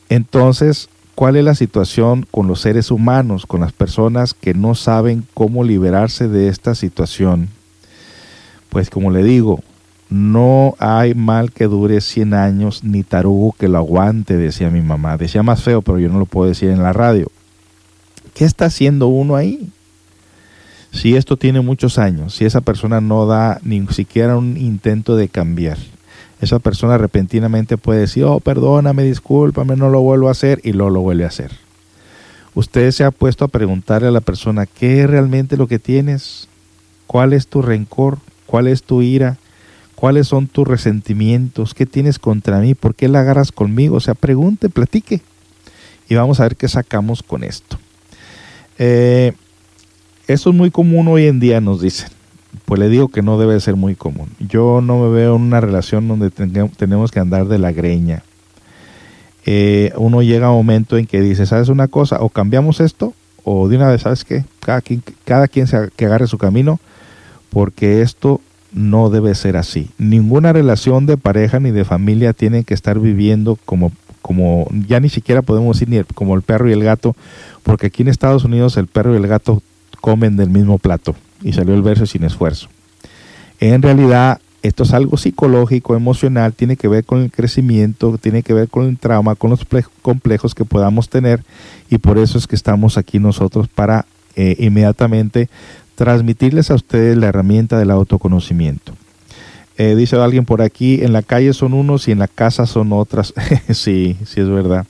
S3: Entonces, ¿cuál es la situación con los seres humanos, con las personas que no saben cómo liberarse de esta situación? Pues como le digo, no hay mal que dure 100 años ni tarugo que lo aguante, decía mi mamá. Decía más feo, pero yo no lo puedo decir en la radio. ¿Qué está haciendo uno ahí? Si esto tiene muchos años, si esa persona no da ni siquiera un intento de cambiar, esa persona repentinamente puede decir, oh, perdóname, discúlpame, no lo vuelvo a hacer y luego lo vuelve a hacer. Usted se ha puesto a preguntarle a la persona, ¿qué es realmente lo que tienes? ¿Cuál es tu rencor? ¿Cuál es tu ira? ¿Cuáles son tus resentimientos? ¿Qué tienes contra mí? ¿Por qué la agarras conmigo? O sea, pregunte, platique. Y vamos a ver qué sacamos con esto. Eh, eso es muy común hoy en día, nos dicen. pues le digo que no debe ser muy común. Yo no me veo en una relación donde tenemos que andar de la greña. Eh, uno llega a un momento en que dice, ¿sabes una cosa? O cambiamos esto, o de una vez, ¿sabes qué? Cada quien, cada quien se, que agarre su camino, porque esto no debe ser así. Ninguna relación de pareja ni de familia tiene que estar viviendo como, como ya ni siquiera podemos decir ni el- como el perro y el gato, porque aquí en Estados Unidos el perro y el gato comen del mismo plato. Y salió el verso sin esfuerzo. En realidad, esto es algo psicológico, emocional, tiene que ver con el crecimiento, tiene que ver con el trauma, con los ple- complejos que podamos tener y por eso es que estamos aquí nosotros para eh, inmediatamente transmitirles a ustedes la herramienta del autoconocimiento. Eh, dice alguien por aquí, en la calle son unos y en la casa son otras. sí, sí es verdad.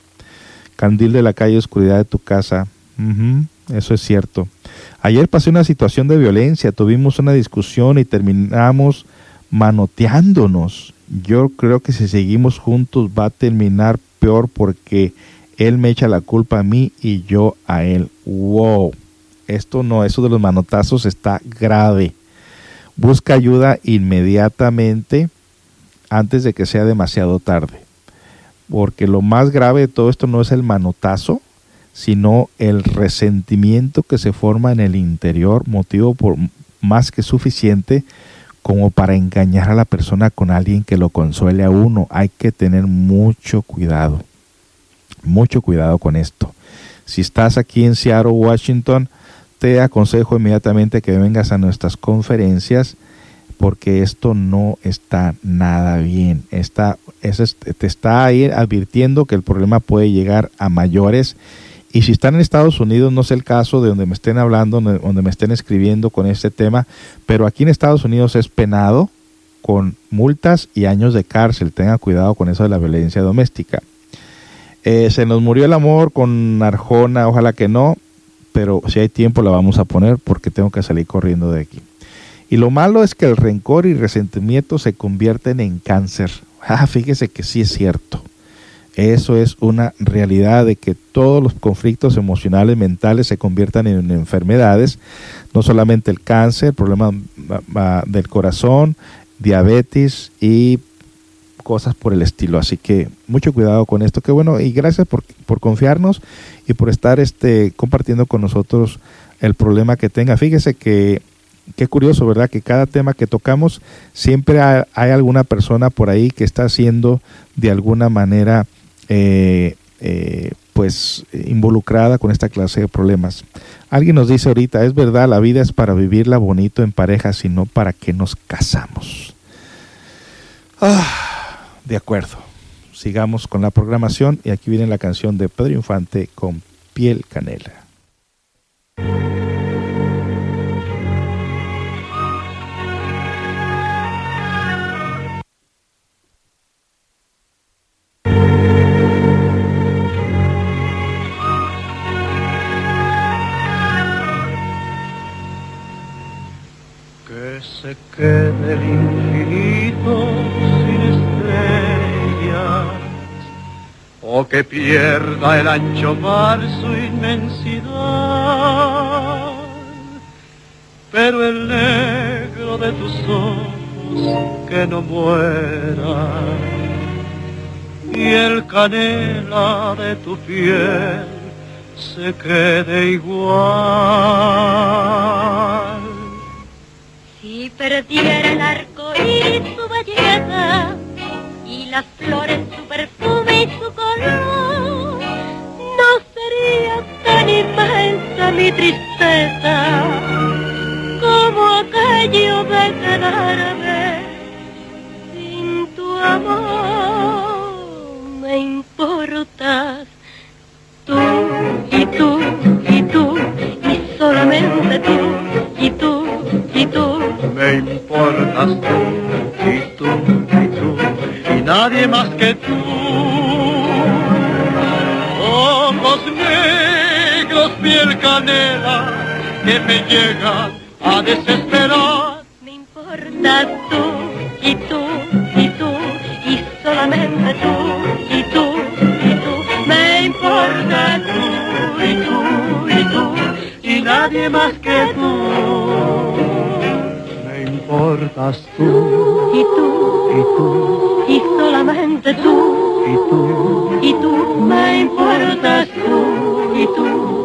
S3: Candil de la calle, oscuridad de tu casa. Ujú, eso es cierto. Ayer pasé una situación de violencia, tuvimos una discusión y terminamos manoteándonos. Yo creo que si seguimos juntos va a terminar peor porque él me echa la culpa a mí y yo a él. Wow. Esto no, eso de los manotazos está grave. Busca ayuda inmediatamente antes de que sea demasiado tarde. Porque lo más grave de todo esto no es el manotazo, sino el resentimiento que se forma en el interior, motivo por más que suficiente como para engañar a la persona con alguien que lo consuele a uno. Hay que tener mucho cuidado, mucho cuidado con esto. Si estás aquí en Seattle, Washington, te aconsejo inmediatamente que vengas a nuestras conferencias porque esto no está nada bien. Está, es, te está ahí advirtiendo que el problema puede llegar a mayores. Y si están en Estados Unidos, no sé el caso de donde me estén hablando, donde donde me estén escribiendo con este tema, pero aquí en Estados Unidos es penado con multas y años de cárcel. Tengan cuidado con eso de la violencia doméstica. Eh, se nos murió el amor con Arjona, ojalá que no, pero si hay tiempo la vamos a poner porque tengo que salir corriendo de aquí. Y lo malo es que el rencor y resentimiento se convierten en cáncer. Ah, fíjese que sí es cierto. Eso es una realidad de que todos los conflictos emocionales, mentales se conviertan en enfermedades, no solamente el cáncer, problemas ah, del corazón, diabetes y cosas por el estilo. Así que mucho cuidado con esto. Qué bueno y gracias por, confiarnos y por estar este, compartiendo con nosotros el problema que tenga. Fíjese que qué curioso, ¿verdad? Que cada tema que tocamos siempre hay, hay alguna persona por ahí que está siendo de alguna manera eh, eh, pues involucrada con esta clase de problemas. Alguien nos dice ahorita, es verdad, la vida es para vivirla bonito en pareja, sino para que nos casamos. Ah, de acuerdo. Sigamos con la programación y aquí viene la canción de Pedro Infante con Piel Canela.
S2: Que pierda el ancho mar su inmensidad. Pero el negro de tus ojos que no muera, y el canela de tu piel se quede igual.
S10: Si perdiera el arco y su belleza, y las flores su perfume no sería tan inmensa mi tristeza como aquello de quedarme sin tu amor. Me importas tú y tú y tú y solamente tú y tú y tú.
S2: Me importas tú y tú y tú y nadie más que tú. Negros, piel canela que me llegan a desesperar.
S10: Me importas tú y tú y tú y solamente tú y tú y tú. Me importas tú y tú y tú
S2: y nadie más que tú. Me importas tú,
S10: y tú,
S2: y tú,
S10: y solamente tú,
S2: y tú,
S10: y tú, me importas tú, y tú,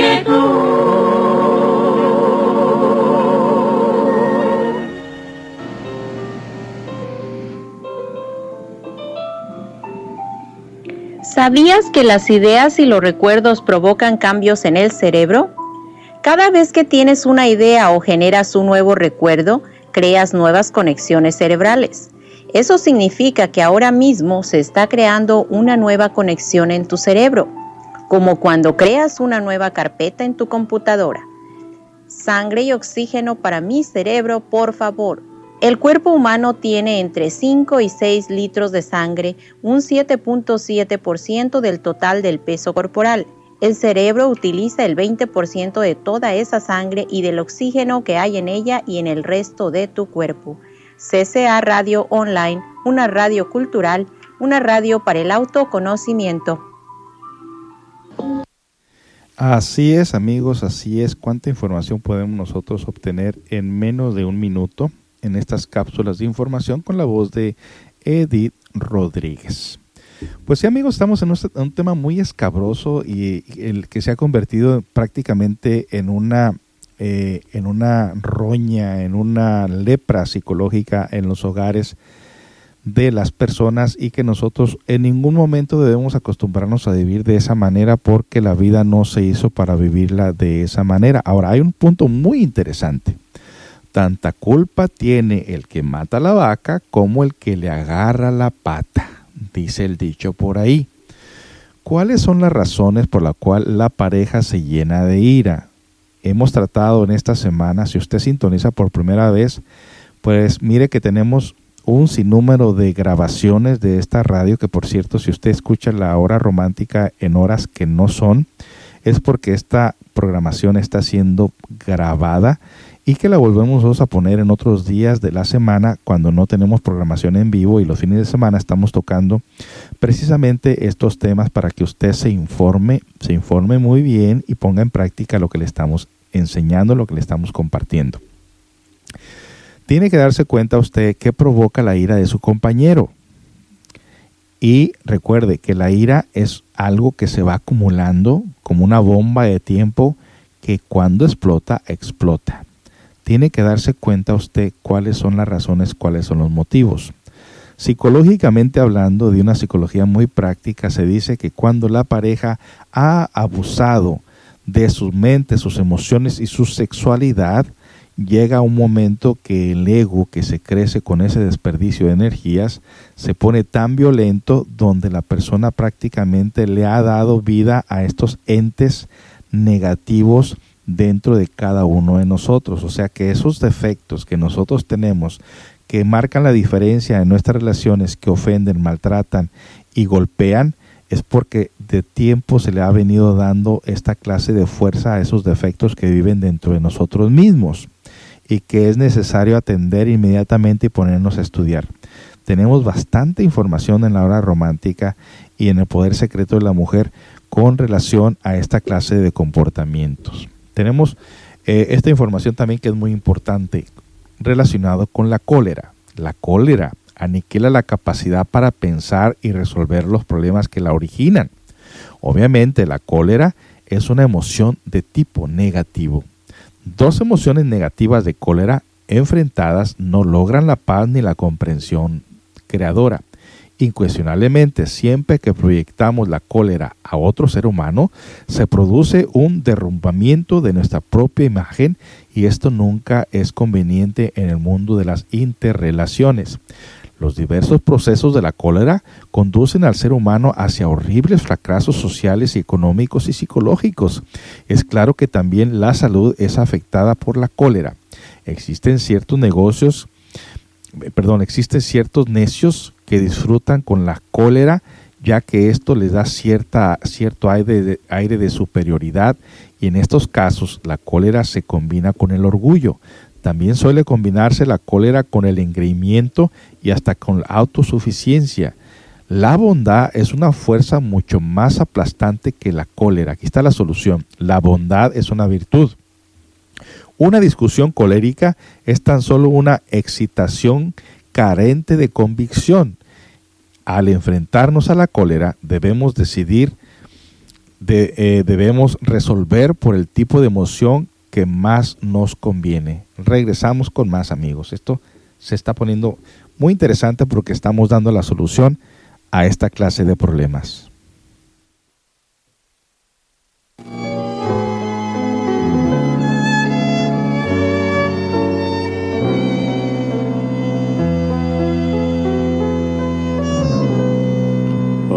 S8: ¿Sabías que las ideas y los recuerdos provocan cambios en el cerebro? Cada vez que tienes una idea o generas un nuevo recuerdo, creas nuevas conexiones cerebrales. Eso significa que ahora mismo se está creando una nueva conexión en tu cerebro, como cuando creas una nueva carpeta en tu computadora. Sangre y oxígeno para mi cerebro, por favor. El cuerpo humano tiene entre 5 y 6 litros de sangre, un 7.7% del total del peso corporal. El cerebro utiliza el 20% de toda esa sangre y del oxígeno que hay en ella y en el resto de tu cuerpo. CCA Radio Online, una radio cultural, una radio para el autoconocimiento.
S3: Así es, amigos, así es. ¿Cuánta información podemos nosotros obtener en menos de un minuto en estas cápsulas de información con la voz de Edith Rodríguez? Pues sí, amigos, estamos en un, tema muy escabroso y el que se ha convertido prácticamente en una eh, en una roña, en una lepra psicológica en los hogares de las personas y que nosotros en ningún momento debemos acostumbrarnos a vivir de esa manera porque la vida no se hizo para vivirla de esa manera. Ahora, hay un punto muy interesante. Tanta culpa tiene el que mata la vaca como el que le agarra la pata, dice el dicho por ahí. ¿Cuáles son las razones por las cuales la pareja se llena de ira? Hemos tratado en esta semana, si usted sintoniza por primera vez, pues mire que tenemos un sinnúmero de grabaciones de esta radio, que por cierto, si usted escucha la hora romántica en horas que no son, es porque esta programación está siendo grabada y que la volvemos a poner en otros días de la semana cuando no tenemos programación en vivo y los fines de semana estamos tocando precisamente estos temas para que usted se informe, se informe muy bien y ponga en práctica lo que le estamos enseñando, lo que le estamos compartiendo. Tiene que darse cuenta usted qué provoca la ira de su compañero. Y recuerde que la ira es algo que se va acumulando como una bomba de tiempo que cuando explota, explota. Tiene que darse cuenta usted cuáles son las razones, cuáles son los motivos. Psicológicamente hablando, de una psicología muy práctica, se dice que cuando la pareja ha abusado de sus mentes, sus emociones y su sexualidad, llega un momento que el ego que se crece con ese desperdicio de energías se pone tan violento donde la persona prácticamente le ha dado vida a estos entes negativos dentro de cada uno de nosotros. O sea que esos defectos que nosotros tenemos que marcan la diferencia en nuestras relaciones, que ofenden, maltratan y golpean, es porque de tiempo se le ha venido dando esta clase de fuerza a esos defectos que viven dentro de nosotros mismos y que es necesario atender inmediatamente y ponernos a estudiar. Tenemos bastante información en la hora romántica y en el poder secreto de la mujer con relación a esta clase de comportamientos. Tenemos eh, esta información también que es muy importante relacionado con la cólera. La cólera aniquila la capacidad para pensar y resolver los problemas que la originan. Obviamente la cólera es una emoción de tipo negativo. Dos emociones negativas de cólera enfrentadas no logran la paz ni la comprensión creadora. Incuestionablemente, siempre que proyectamos la cólera a otro ser humano, se produce un derrumbamiento de nuestra propia imagen y esto nunca es conveniente en el mundo de las interrelaciones. Los diversos procesos de la cólera conducen al ser humano hacia horribles fracasos sociales económicos y psicológicos. Es claro que también la salud es afectada por la cólera. Existen ciertos negocios, perdón, existen ciertos necios que disfrutan con la cólera ya que esto les da cierta, cierto aire de, aire de superioridad y en estos casos la cólera se combina con el orgullo. También suele combinarse la cólera con el engreimiento y hasta con la autosuficiencia. La bondad es una fuerza mucho más aplastante que la cólera. Aquí está la solución. La bondad es una virtud. Una discusión colérica es tan solo una excitación carente de convicción. Al enfrentarnos a la cólera debemos decidir, de- eh, debemos resolver por el tipo de emoción que más nos conviene. Regresamos con más amigos. Esto se está poniendo muy interesante porque estamos dando la solución a esta clase de problemas.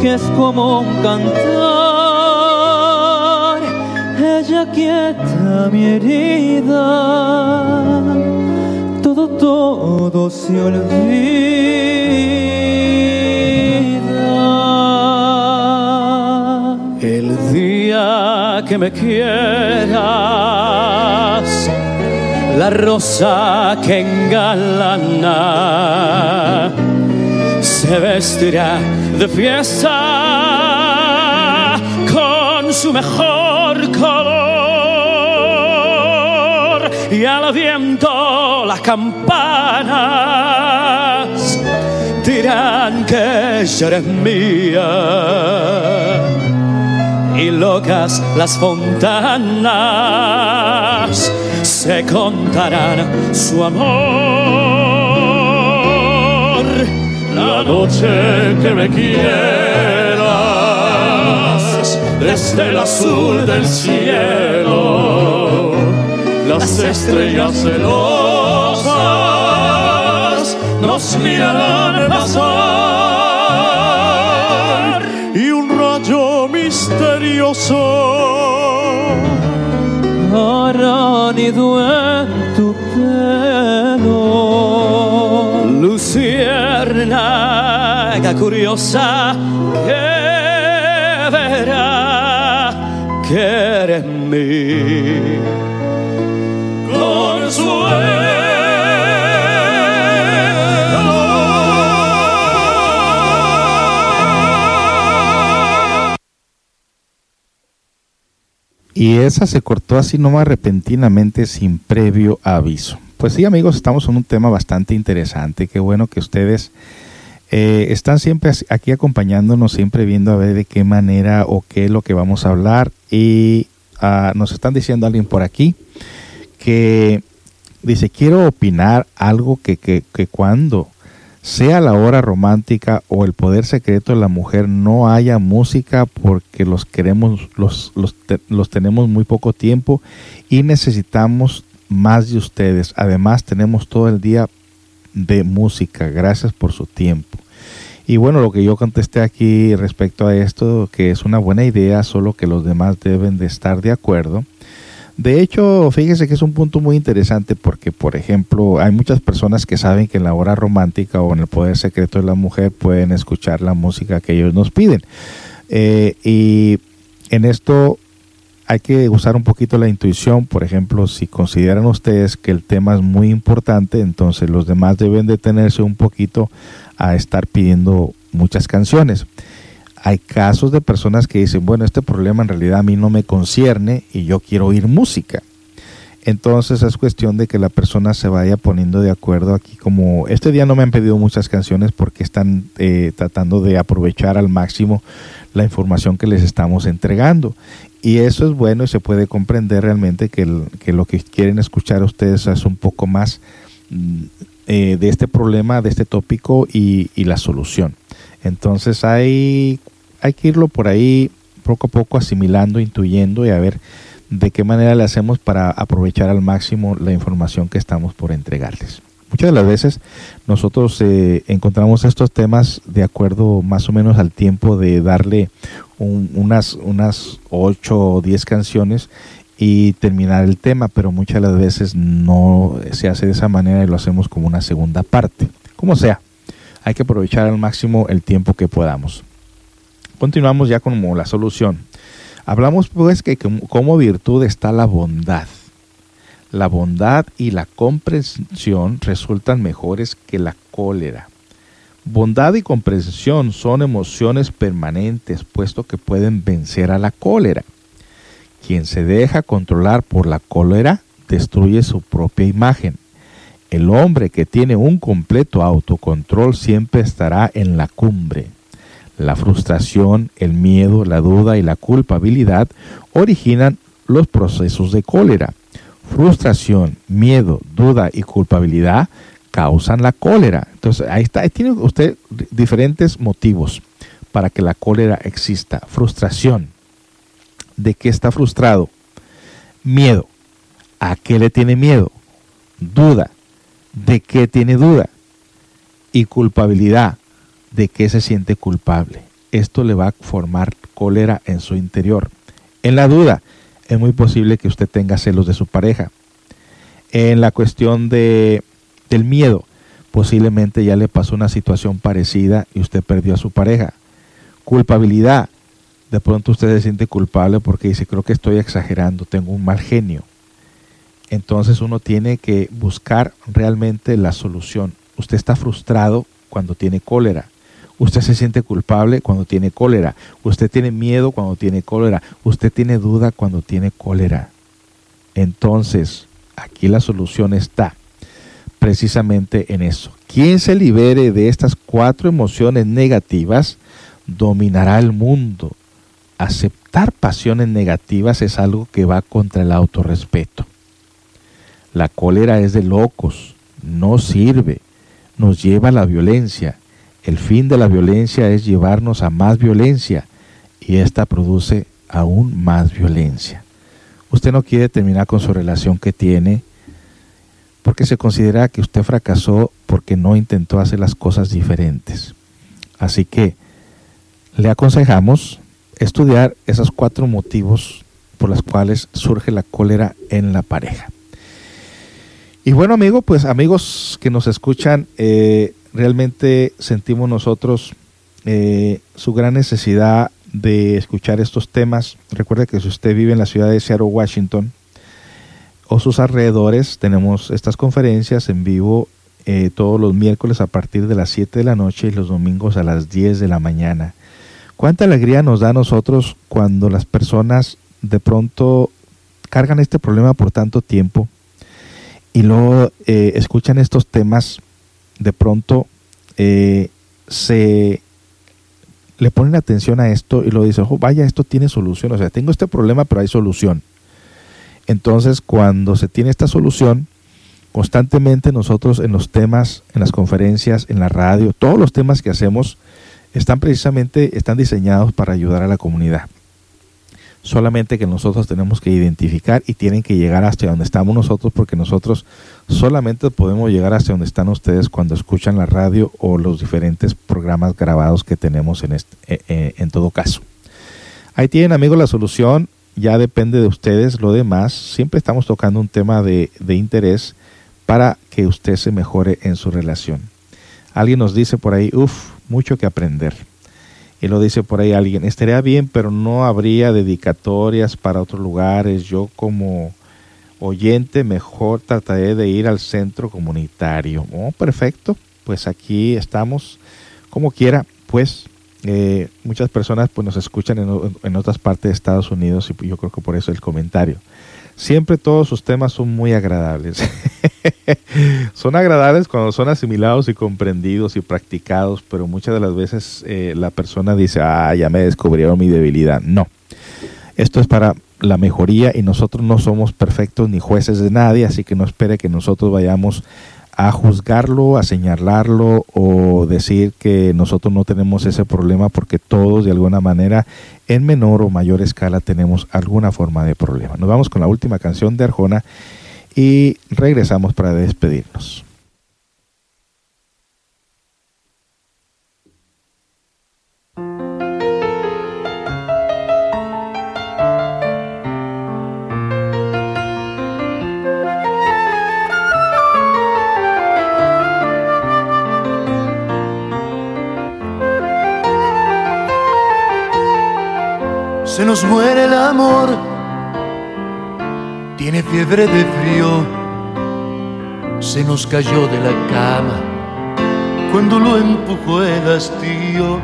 S11: que es como un cantar, ella quieta mi herida, todo, todo se olvida. El día que me quieras, la rosa que engalana se vestirá de fiesta con su mejor color y al viento las campanas dirán que ella eres mía y locas las fontanas se contarán su amor.
S12: La noche que me quieras, desde el azul del cielo, las estrellas celosas nos mirarán pasar y un rayo misterioso
S11: hará nido Curiosa que verá que mí.
S3: Y esa se cortó así nomás repentinamente sin previo aviso. Pues sí, amigos, estamos en un tema bastante interesante. Qué bueno que ustedes eh, están siempre aquí acompañándonos, siempre viendo a ver de qué manera o qué es lo que vamos a hablar. Y ah, nos están diciendo alguien por aquí que dice, quiero opinar algo que, que, que cuando sea la hora romántica o el poder secreto de la mujer no haya música porque los queremos los, los, los tenemos muy poco tiempo y necesitamos más de ustedes. Además tenemos todo el día de música. Gracias por su tiempo. Y bueno lo que yo contesté aquí respecto a esto que es una buena idea solo que los demás deben de estar de acuerdo. De hecho, fíjese que es un punto muy interesante porque, por ejemplo, hay muchas personas que saben que en la hora romántica o en el poder secreto de la mujer pueden escuchar la música que ellos nos piden. Eh, y en esto hay que usar un poquito la intuición. Por ejemplo, si consideran ustedes que el tema es muy importante, entonces los demás deben detenerse un poquito a estar pidiendo muchas canciones hay casos de personas que dicen, bueno, este problema en realidad a mí no me concierne y yo quiero oír música. Entonces es cuestión de que la persona se vaya poniendo de acuerdo aquí como este día no me han pedido muchas canciones porque están eh, tratando de aprovechar al máximo la información que les estamos entregando. Y eso es bueno y se puede comprender realmente que, lo que quieren escuchar ustedes es un poco más mm, eh, de este problema, de este tópico y, y la solución. Entonces hay hay que irlo por ahí poco a poco asimilando, intuyendo y a ver de qué manera le hacemos para aprovechar al máximo la información que estamos por entregarles. Muchas de las veces nosotros eh, encontramos estos temas de acuerdo más o menos al tiempo de darle un- unas, unas 8 o 10 canciones y terminar el tema, pero muchas de las veces no se hace de esa manera y lo hacemos como una segunda parte. Como sea, hay que aprovechar al máximo el tiempo que podamos. Continuamos ya con la solución. Hablamos pues que como, virtud está la bondad. La bondad y la comprensión resultan mejores que la cólera. Bondad y comprensión son emociones permanentes, puesto que pueden vencer a la cólera. Quien se deja controlar por la cólera destruye su propia imagen. El hombre que tiene un completo autocontrol siempre estará en la cumbre. La frustración, el miedo, la duda y la culpabilidad originan los procesos de cólera. Frustración, miedo, duda y culpabilidad causan la cólera. Entonces, ahí está, ahí tiene usted diferentes motivos para que la cólera exista. Frustración. ¿De qué está frustrado? Miedo. ¿A qué le tiene miedo? Duda. ¿De qué tiene duda? Y culpabilidad. ¿De qué se siente culpable? Esto le va a formar cólera en su interior. En la duda, es muy posible que usted tenga celos de su pareja. En la cuestión de, del miedo, posiblemente ya le pasó una situación parecida y usted perdió a su pareja. Culpabilidad, de pronto usted se siente culpable porque dice, creo que estoy exagerando, tengo un mal genio. Entonces uno tiene que buscar realmente la solución. Usted está frustrado cuando tiene cólera. Usted se siente culpable cuando tiene cólera. Usted tiene miedo cuando tiene cólera. Usted tiene duda cuando tiene cólera. Entonces, aquí la solución está precisamente en eso. Quien se libere de estas cuatro emociones negativas dominará el mundo. Aceptar pasiones negativas es algo que va contra el autorrespeto. La cólera es de locos, no sirve, nos lleva a la violencia. El fin de la violencia es llevarnos a más violencia y esta produce aún más violencia. Usted no quiere terminar con su relación que tiene porque se considera que usted fracasó porque no intentó hacer las cosas diferentes. Así que le aconsejamos estudiar esos cuatro motivos por los cuales surge la cólera en la pareja. Y bueno, amigo, pues amigos que nos escuchan, eh, realmente sentimos nosotros eh, su gran necesidad de escuchar estos temas. Recuerde que si usted vive en la ciudad de Seattle, Washington, o sus alrededores, tenemos estas conferencias en vivo eh, todos los miércoles a partir de las 7 de la noche y los domingos a las 10 de la mañana. Cuánta alegría nos da a nosotros cuando las personas de pronto cargan este problema por tanto tiempo y luego eh, escuchan estos temas, de pronto eh, se le ponen atención a esto y lo dicen, oh, vaya, esto tiene solución, o sea, tengo este problema, pero hay solución. Entonces, cuando se tiene esta solución, constantemente nosotros en los temas, en las conferencias, en la radio, todos los temas que hacemos están precisamente están diseñados para ayudar a la comunidad. Solamente que nosotros tenemos que identificar y tienen que llegar hasta donde estamos nosotros porque nosotros solamente podemos llegar hasta donde están ustedes cuando escuchan la radio o los diferentes programas grabados que tenemos en, este, eh, eh, en todo caso. Ahí tienen amigos la solución, ya depende de ustedes, lo demás, siempre estamos tocando un tema de, de interés para que usted se mejore en su relación. Alguien nos dice por ahí, uff, mucho que aprender. Y lo dice por ahí alguien, estaría bien, pero no habría dedicatorias para otros lugares. Yo como oyente mejor trataré de ir al centro comunitario. Oh, perfecto, pues aquí estamos. Como quiera, pues eh, muchas personas pues, nos escuchan en, en, otras partes de Estados Unidos y yo creo que por eso el comentario. Siempre todos sus temas son muy agradables. son agradables cuando son asimilados y comprendidos y practicados, pero muchas de las veces eh, la persona dice, ah, ya me descubrieron mi debilidad. No, esto es para la mejoría y nosotros no somos perfectos ni jueces de nadie, así que no espere que nosotros vayamos a juzgarlo, a señalarlo o decir que nosotros no tenemos ese problema porque todos de alguna manera en menor o mayor escala tenemos alguna forma de problema. Nos vamos con la última canción de Arjona y regresamos para despedirnos.
S13: Nos muere el amor, tiene fiebre de frío, se nos cayó de la cama. Cuando lo empujó el hastío.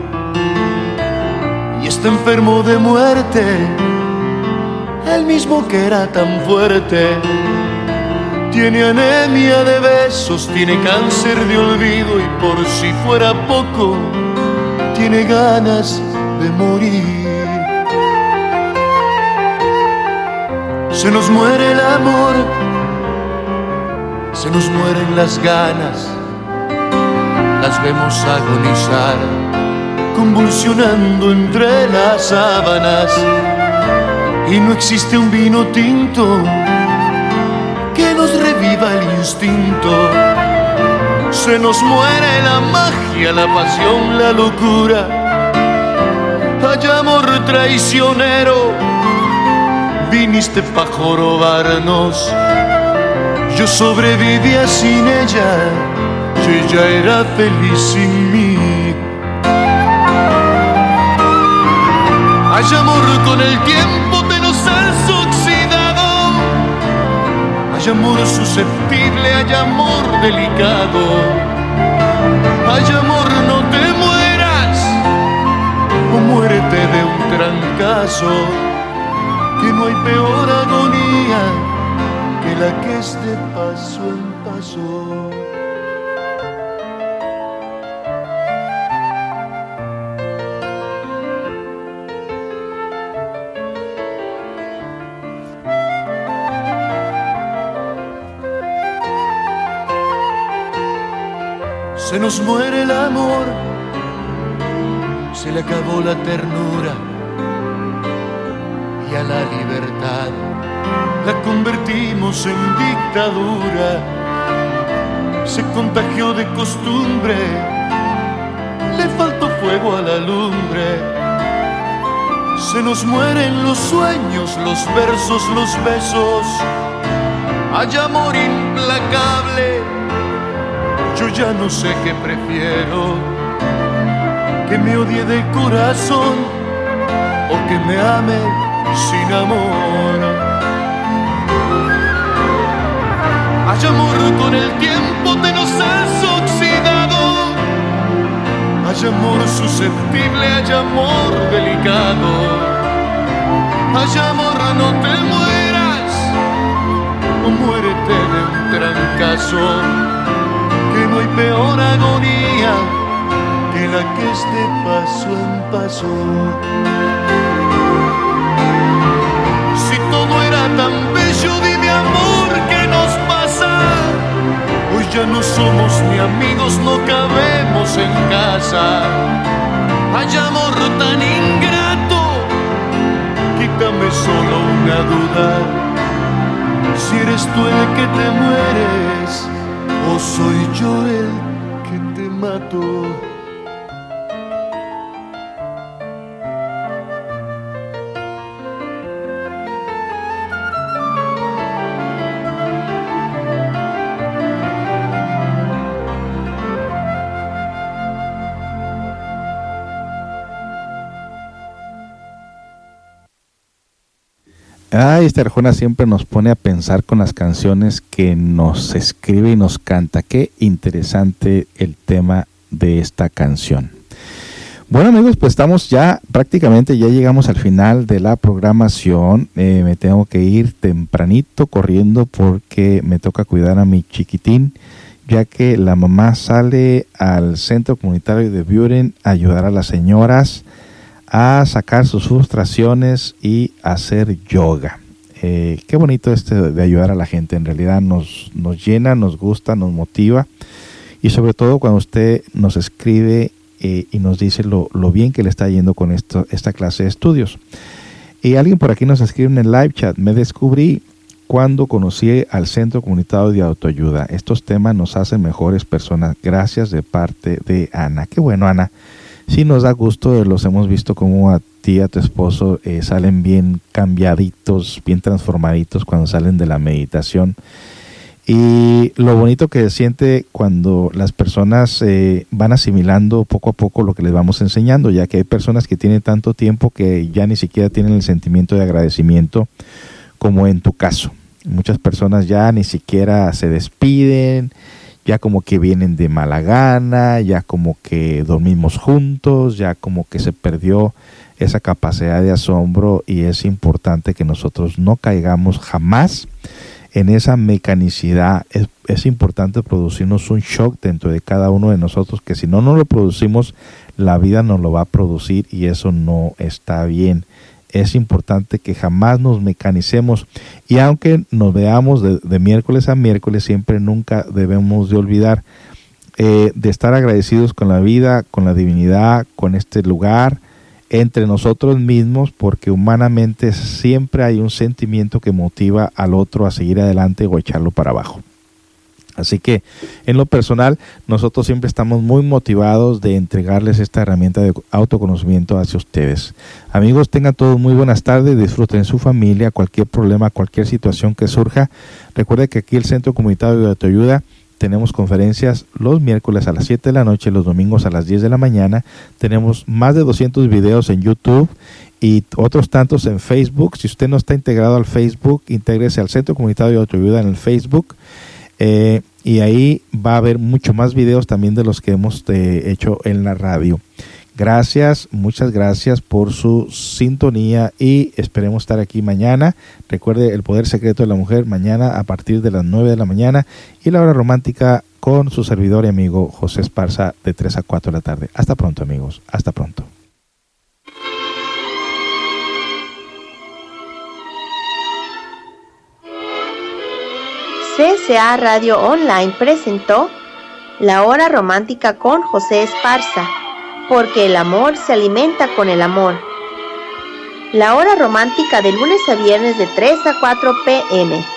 S13: Y está enfermo de muerte, el mismo que era tan fuerte. Tiene anemia de besos, tiene cáncer de olvido. Y por si fuera poco, tiene ganas de morir. Se nos muere el amor, se nos mueren las ganas, las vemos agonizar, convulsionando entre las sábanas. Y no existe un vino tinto que nos reviva el instinto. Se nos muere la magia, la pasión, la locura. Hay amor traicionero viniste pa' jorobarnos. Yo sobrevivía sin ella, y ella era feliz sin mí. Hay amor con el tiempo, te nos has oxidado. Hay amor susceptible, hay amor delicado. Hay amor, no te mueras, o muérete de un trancazo que no hay peor agonía que la que es de paso en paso. Se nos muere el amor, se le acabó la ternura la libertad la convertimos en dictadura. Se contagió de costumbre, le faltó fuego a la lumbre. Se nos mueren los sueños, los versos, los besos. Hay amor implacable, yo ya no sé qué prefiero. Que me odie de corazón o que me ame sin amor. Hay amor con el tiempo, te nos has oxidado. Hay amor susceptible, hay amor delicado. Hay amor, no te mueras, o muérete de un trancazo. Que no hay peor agonía que la que es paso en paso. Ya no somos ni amigos, no cabemos en casa. Hay amor tan ingrato, quítame solo una duda. Si eres tú el que te mueres, o soy yo el que te mato.
S3: Esta Arjona siempre nos pone a pensar con las canciones que nos escribe y nos canta. Qué interesante el tema de esta canción. Bueno amigos, pues estamos ya prácticamente, ya llegamos al final de la programación. Eh, me tengo que ir tempranito corriendo porque me toca cuidar a mi chiquitín, ya que la mamá sale al centro comunitario de Buren a ayudar a las señoras a sacar sus frustraciones y hacer yoga. Eh, qué bonito este de ayudar a la gente. En realidad nos, nos llena, nos gusta, nos motiva. Y sobre todo cuando usted nos escribe eh, y nos dice lo, lo, bien que le está yendo con esto, esta clase de estudios. Y alguien por aquí nos escribe en el live chat, me descubrí cuando conocí al Centro Comunitario de Autoayuda. Estos temas nos hacen mejores personas. Gracias de parte de Ana. Qué bueno, Ana. Sí nos da gusto, los hemos visto como a ti, tu esposo, eh, salen bien cambiaditos, bien transformaditos cuando salen de la meditación. Y lo bonito que se siente cuando las personas eh, van asimilando poco a poco lo que les vamos enseñando, ya que hay personas que tienen tanto tiempo que ya ni siquiera tienen el sentimiento de agradecimiento como en tu caso. Muchas personas ya ni siquiera se despiden, ya como que vienen de mala gana, ya como que dormimos juntos, ya como que se perdió esa capacidad de asombro y es importante que nosotros no caigamos jamás en esa mecanicidad. Es, es, importante producirnos un shock dentro de cada uno de nosotros que si no nos lo producimos, la vida nos lo va a producir y eso no está bien es importante que jamás nos mecanicemos y aunque nos veamos de, de miércoles a miércoles, siempre nunca debemos de olvidar eh, de estar agradecidos con la vida, con la divinidad, con este lugar, entre nosotros mismos, porque humanamente siempre hay un sentimiento que motiva al otro a seguir adelante o echarlo para abajo. Así que en lo personal, nosotros siempre estamos muy motivados de entregarles esta herramienta de autoconocimiento hacia ustedes. Amigos, tengan todos muy buenas tardes, disfruten su familia, cualquier problema, cualquier situación que surja. Recuerde que aquí el Centro Comunitario de Autoayuda tenemos conferencias los miércoles a las 7 de la noche, los domingos a las 10 de la mañana. Tenemos más de 200 videos en YouTube y otros tantos en Facebook. Si usted no está integrado al Facebook, intégrese al Centro Comunitario de Autoayuda en el Facebook. Eh, y ahí va a haber mucho más videos también de los que hemos eh, hecho en la radio. Gracias, muchas gracias por su sintonía y esperemos estar aquí mañana. Recuerde el poder secreto de la mujer mañana a partir de las 9 de la mañana y la hora romántica con su servidor y amigo José Esparza de 3 a 4 de la tarde. Hasta pronto amigos, hasta pronto.
S1: CSA Radio Online presentó La Hora Romántica con José Esparza, porque el amor se alimenta con el amor. La Hora Romántica de lunes a viernes de 3 a 4 pm